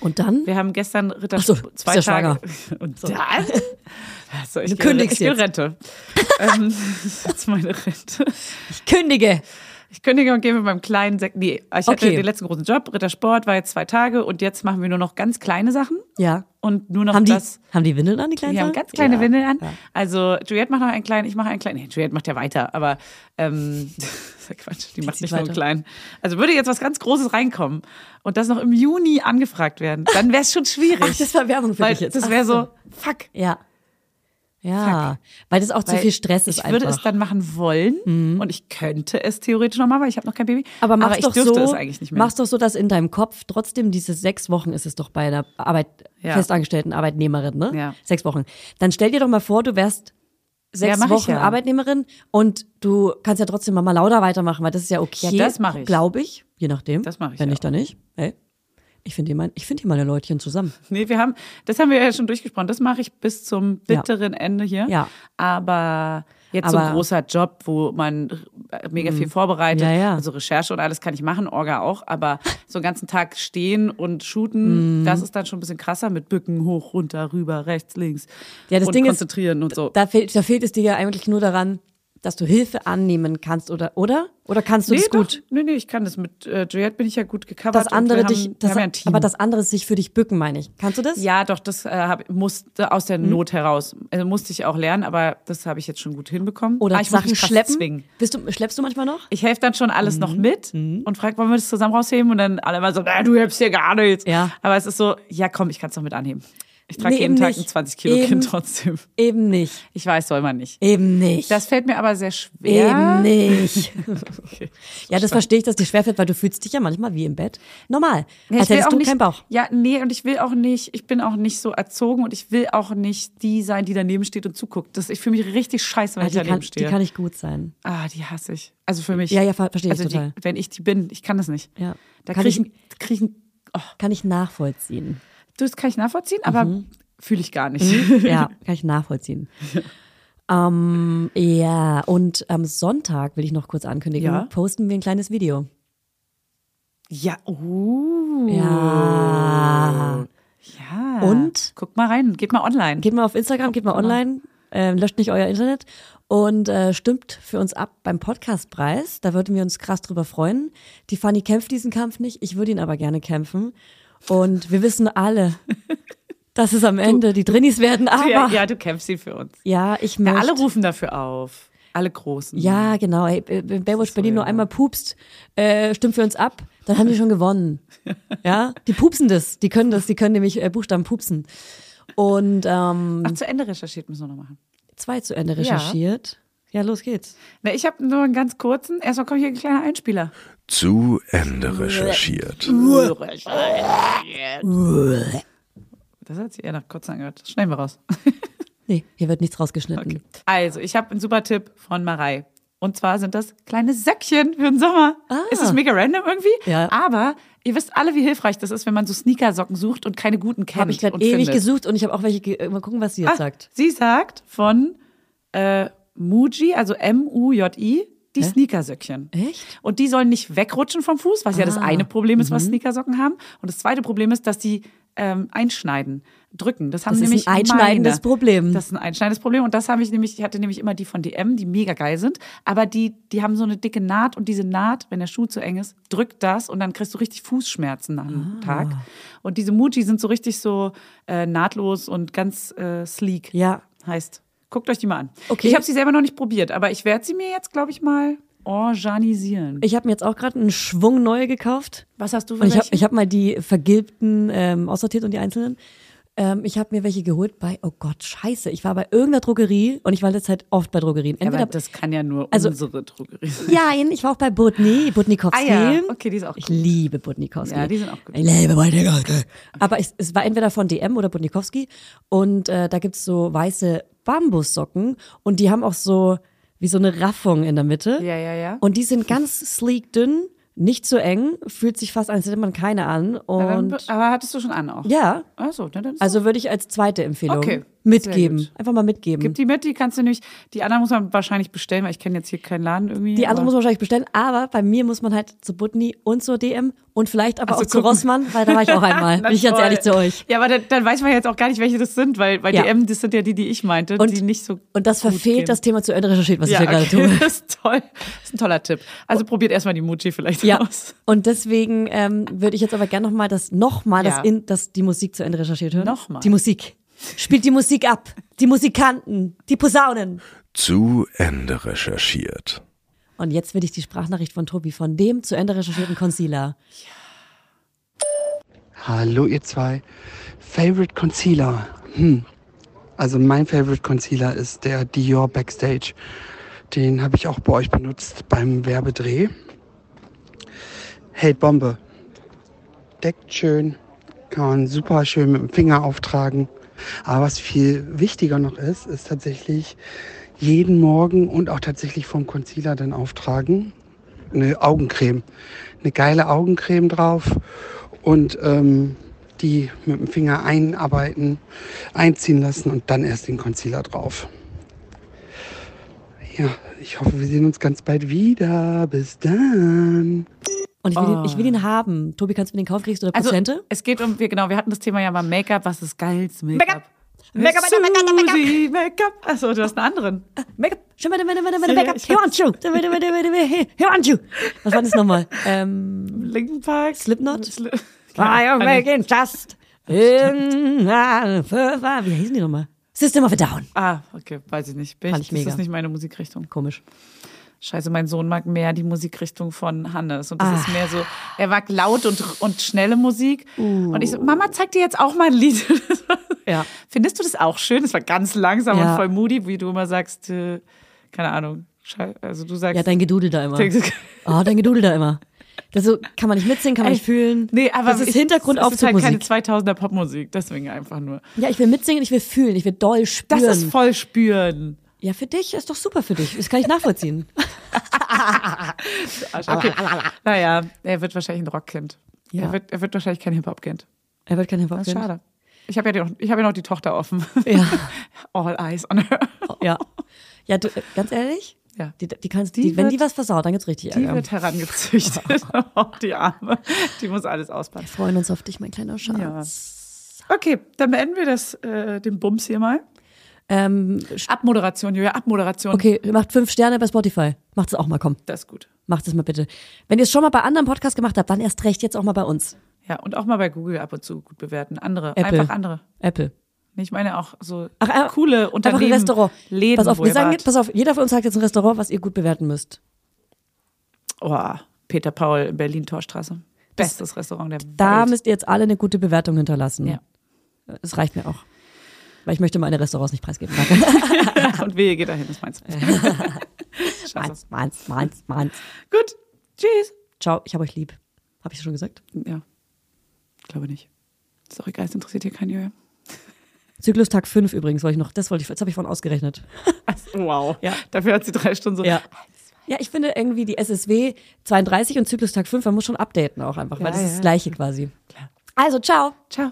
Und dann? Wir haben gestern Ritter Ach so, zwei bist ja Tage. *laughs* Und dann? Also, ich Du kündigst ich gehe in jetzt. Rente. ähm, das ist meine Rente. Ich kündige. Ich kündige und gehe mit meinem kleinen Sekt. Nee, ich hatte Okay. den letzten großen Job. Rittersport war jetzt zwei Tage und jetzt machen wir nur noch ganz kleine Sachen. Ja. Und nur noch Haben die, das. haben die Windeln an, die kleinen Wir haben ganz kleine ja. Windeln an. Ja. Also Juliette macht noch einen kleinen, ich mache einen kleinen. Nee, Juliette macht ja weiter, aber ähm, *laughs* Quatsch, die macht zieht nicht nur einen kleinen. Also würde jetzt was ganz Großes reinkommen und das noch im Juni angefragt werden, dann wäre es schon schwierig. Ach, das war Werbung für Weil dich jetzt. das wäre so, fuck. Ja. Ja, weil das auch zu Weil viel Stress ist Ich würde einfach. Mhm. es dann machen wollen und ich könnte es theoretisch noch mal, weil ich habe noch kein Baby. aber mach's ich doch dürfte so, es eigentlich nicht mehr. mach's doch so, dass in deinem Kopf trotzdem diese sechs Wochen ist es doch bei einer Arbeit, Ja. festangestellten Arbeitnehmerin, ne? Ja. Sechs Wochen. Dann stell dir doch mal vor, du wärst sechs Ja, mach Wochen ja. Arbeitnehmerin und du kannst ja trotzdem Mama Lauda weitermachen, weil das ist ja okay. Ja, das mach ich. Glaube ich, je nachdem. Das mach ich Wenn nicht, dann nicht. Hey, ich finde hier, mein, ich find hier meine Leutchen zusammen. Nee, wir haben, das haben wir ja schon durchgesprochen. Das mache ich bis zum Ja. bitteren Ende hier. Ja. Aber jetzt so Aber- ein großer Job, wo man äh, mega viel vorbereitet. Ja, ja. Also Recherche und alles kann ich machen, Orga auch. Aber so einen ganzen Tag stehen und shooten, Mhm. das ist dann schon ein bisschen krasser mit Bücken hoch, runter, rüber, rechts, links. Ja, das und Ding ist, konzentrieren und so. Da fehlt, da fehlt es dir ja eigentlich nur daran, dass du Hilfe annehmen kannst, oder? Oder, oder kannst du das doch. gut? Nee, nee, ich kann das. Mit äh, Juliette bin ich ja gut gecovert. Das andere wir dich, haben, das, haben ja ein Team. aber das andere sich für dich bücken, meine ich. Kannst du das? Ja, doch, das äh, hab, musste aus der Not heraus. Also musste ich auch lernen, aber das habe ich jetzt schon gut hinbekommen. Oder ah, ich muss Sachen schleppen? Zwingen. Bist du, schleppst du manchmal noch? Ich helfe dann schon alles Mhm. noch mit und frage, wollen wir das zusammen rausheben? Und dann alle immer so, du hilfst hier gar nichts. Ja. Aber es ist so, ja komm, ich kann es doch mit anheben. Ich trage Nee, jeden Tag nicht. ein 20 Kilo Eben. Kind trotzdem. Eben nicht. Ich weiß, soll man nicht. Eben nicht. Das fällt mir aber sehr schwer. Eben nicht. *laughs* ja, das verstehe ich, dass dir schwerfällt, weil du fühlst dich ja manchmal wie im Bett. Normal. Ja, als ich hättest du nicht, keinen Bauch. Ja, nee, und ich will auch nicht, ich bin auch nicht so erzogen und ich will auch nicht die sein, die daneben steht und zuguckt. Das, ich fühle mich richtig scheiße, wenn Ah, ich die, daneben kann, die stehe. kann ich gut sein. ah, die hasse ich. Also für mich. Ja, ja, ver- verstehe ich also total. Die, wenn ich die bin, ich kann das nicht. Ja. Da Kann kriege ich- ich, krieg ich, oh, Kann ich nachvollziehen. Das kann ich nachvollziehen, aber fühle ich gar nicht. Ja, *laughs* kann ich nachvollziehen. Ähm, ja, und am Sonntag will ich noch kurz ankündigen, Ja. posten wir ein kleines Video. Ja, uh. Ja. Ja. Und? Guckt mal rein, geht mal online. Geht mal auf Instagram, geht mal online, äh, löscht nicht euer Internet und äh, stimmt für uns ab beim Podcastpreis. Da würden wir uns krass drüber freuen. Die Fanny kämpft diesen Kampf nicht, ich würde ihn aber gerne kämpfen. Und wir wissen alle, dass es am Ende die Drinnis werden, aber ja, ja, ja, du kämpfst sie für uns. ich Ja, möchte. alle rufen dafür auf. Alle Großen. Ja, genau. Wenn Baywatch Berlin nur einmal pupst, äh, stimmt für uns ab, dann haben die schon gewonnen. *laughs* Ja, die pupsen das, die können das, die können nämlich äh, Buchstaben pupsen. Und ähm, Ach, zu Ende recherchiert müssen wir noch machen. zwei zu Ende recherchiert. Ja, los geht's. Na, ich habe nur einen ganz kurzen. Erstmal kommt hier ein kleiner Einspieler. Zu Ende recherchiert. Das hat sich eher nach kurz angehört. Das schneiden wir raus. *laughs* Nee, hier wird nichts rausgeschnitten. Also, ich habe einen super Tipp von Marei. Und zwar sind das kleine Söckchen für den Sommer. Ist das mega random irgendwie? Ah. Ja. Aber ihr wisst alle, wie hilfreich das ist, wenn man so Sneakersocken sucht und keine guten kennt. Habe ich gerade ewig findet. gesucht und ich habe auch welche. Ge mal gucken, was sie jetzt Ah, sagt. Sie sagt von äh, Muji, also M-U-J-I, die Sneakersöckchen. Echt? Und die sollen nicht wegrutschen vom Fuß, was ja das Ah, eine Problem ist, mhm. was Sneakersocken haben. Und das zweite Problem ist, dass die ähm, einschneiden, drücken. Das haben Das ist nämlich ein einschneidendes meine. Problem. Das ist ein einschneidendes Problem. Und das habe ich nämlich, ich hatte nämlich immer die von DM, die mega geil sind. Aber die, die haben so eine dicke Naht und diese Naht, wenn der Schuh zu eng ist, drückt das und dann kriegst du richtig Fußschmerzen nach Ah. einem Tag. Und diese Muji sind so richtig so äh, nahtlos und ganz äh, sleek. Ja. Heißt, guckt euch die mal an. Okay. Ich habe sie selber noch nicht probiert, aber ich werde sie mir jetzt, glaube ich, mal organisieren. Ich habe mir jetzt auch gerade einen Schwung neue gekauft. Was hast du für Und ich habe ich hab mal die vergilbten ähm, aussortiert und die einzelnen. Ähm, ich habe mir welche geholt bei, oh Gott, scheiße. Ich war bei irgendeiner Drogerie und ich war letzte Zeit oft bei Drogerien. ja, Entweder, aber das kann ja nur Also- unsere Drogerie sein. Nein, ich war auch bei Butni, Butnikowski. Ah ja, okay, die ist auch Ich gut. liebe Butnikowski. Ja, die sind auch gut. Ich liebe Butnikowski. Aber es, es war entweder von DM oder Butnikowski und äh, da gibt's so weiße Bambussocken und die haben auch so wie so eine Raffung in der Mitte. Ja, ja, ja. Und die sind ganz sleek dünn, nicht zu eng, fühlt sich fast an, als hätte man keine an. Dann, Und aber hattest du schon an auch? ja, Ach so, dann ist also würde ich als zweite Empfehlung Okay, mitgeben. Einfach mal mitgeben. Gib die mit, die kannst du nämlich. Die anderen muss man wahrscheinlich bestellen, weil ich kenne jetzt hier keinen Laden irgendwie. Die andere aber- muss man wahrscheinlich bestellen, aber bei mir muss man halt zu Butni und zur DM und vielleicht aber Ach so, auch zu gucken. Rossmann, weil da war ich auch *laughs* einmal. Bin ich ganz ehrlich zu euch. Ja, aber dann, dann weiß man jetzt auch gar nicht, welche das sind, weil bei Ja. DM, das sind ja die, die ich meinte, Und- die nicht so. Und das verfehlt gehen. das Thema zu Ende recherchiert, was ja, ich hier okay, gerade tue. *laughs* das ist toll. Das ist ein toller Tipp. Also probiert erstmal die Muji vielleicht Ja, aus. und deswegen ähm, würde ich jetzt aber gerne nochmal das, nochmal Ja. das, in, das, die Musik zu Ende recherchiert hören. Nochmal. Die Musik. Spielt die Musik ab. Die Musikanten. Die Posaunen. Zu Ende recherchiert. Und jetzt will ich die Sprachnachricht von Tobi von dem zu Ende recherchierten Concealer. Hallo ihr zwei. Favorite Concealer. Hm. Also mein Favorite Concealer ist der Dior Backstage. Den habe ich auch bei euch benutzt beim Werbedreh. Hält Bombe. Deckt schön. Kann man super schön mit dem Finger auftragen. Aber was viel wichtiger noch ist, ist tatsächlich jeden Morgen und auch tatsächlich vom Concealer dann auftragen. Eine Augencreme. Eine geile Augencreme drauf und ähm, die mit dem Finger einarbeiten, einziehen lassen und dann erst den Concealer drauf. Ja, ich hoffe, wir sehen uns ganz bald wieder. Bis dann. Und ich will, ihn, ich will ihn haben. Tobi, kannst du mir den kaufen? Kriegst du da Also, Prozente? es geht um, wir, genau, wir hatten das Thema ja mal Make-up. Was ist geilst Make-up? Make-up. Make-up, Make-up, Make-up, Make-up. Achso, du hast einen anderen. Make-up. Make-up. ich He wants you. Warte, warte, warte, warte, He wants you. Was war das nochmal? *laughs* Ähm, Linken Park. Slipknot? Sli I am making just in Wie hießen die nochmal? System of a Down. Ah, okay, weiß ich nicht. Bin Fand ich, ich mega. Das ist nicht meine Musikrichtung. Komisch. Scheiße, mein Sohn mag mehr die Musikrichtung von Hannes. Und das Ah. ist mehr so, er mag laut und, und schnelle Musik. Uh. Und ich so, Mama, zeig dir jetzt auch mal ein Lied. *laughs* Ja. Findest du das auch schön? Das war ganz langsam Ja. und voll moody, wie du immer sagst, äh, keine Ahnung. Also du sagst. Ja, dein Gedudel da immer. *laughs* Oh, dein Gedudel da immer. Das so, kann man nicht mitsingen, kann man Ey, nicht fühlen. Nee, aber das ist Hintergrund Es ist halt keine Musik. 2000er Popmusik, deswegen einfach nur. Ja, ich will mitsingen, ich will fühlen, ich will doll spüren. Das ist voll spüren. Ja, für dich ist doch super für dich. Das kann ich nachvollziehen. *laughs* Okay. Naja, er wird wahrscheinlich ein Rockkind. Ja. Er, wird, er wird wahrscheinlich kein Hip-Hop-Kind. Er wird kein Hip-Hop Das ist schade. Ich habe ja, die- ich hab ja noch die Tochter offen. Ja. *laughs* All eyes on her. Ja. Ja, du, ganz ehrlich? Ja. Die, die kannst, Die die, wenn wird- die was versaut, dann gibt's richtig Die Ärger. wird herangezüchtet. oh, *laughs* die Arme. Die muss alles Wir ausbaden. freuen uns auf dich, mein kleiner Schatz. Okay, dann beenden wir das, äh, den Bums hier mal. Ähm, Abmoderation, Julia, Abmoderation. okay, macht fünf Sterne bei Spotify. Macht es auch mal, komm. Das ist gut. Macht es mal bitte. Wenn ihr es schon mal bei anderen Podcasts gemacht habt, dann erst recht jetzt auch mal bei uns. Ja, und auch mal bei Google ab und zu gut bewerten. Andere, Apple. einfach andere. Apple. Ich meine auch so Ach, äh, coole Einfach Unternehmen. ein Restaurant. Läden, pass auf, wir sagen, wart. pass auf, jeder von uns sagt jetzt ein Restaurant, was ihr gut bewerten müsst. Oh, Peter Paul in Berlin Torstraße. Bestes Restaurant der Da Welt. müsst ihr jetzt alle eine gute Bewertung hinterlassen. Ja. Das reicht mir auch. Weil ich möchte meine Restaurants nicht preisgeben. *laughs* Und wehe, geht dahin, das meinst du. *laughs* Scheiße. meins, meins, meins, meins. Gut, tschüss. Ciao, ich habe euch lieb. Habe ich schon gesagt? Ja, glaube nicht. Ist doch egal, es interessiert hier keinen Julia. Zyklus Tag 5 übrigens, wollte ich noch, das wollte ich, das habe ich vorhin ausgerechnet. *laughs* Wow. Ja. Dafür hat sie drei Stunden so. Ja. Ja, ich finde irgendwie die SSW 32 und Zyklus Tag 5, man muss schon updaten auch einfach, weil Ja, das ist ja. das Gleiche quasi. Also, ciao. Ciao.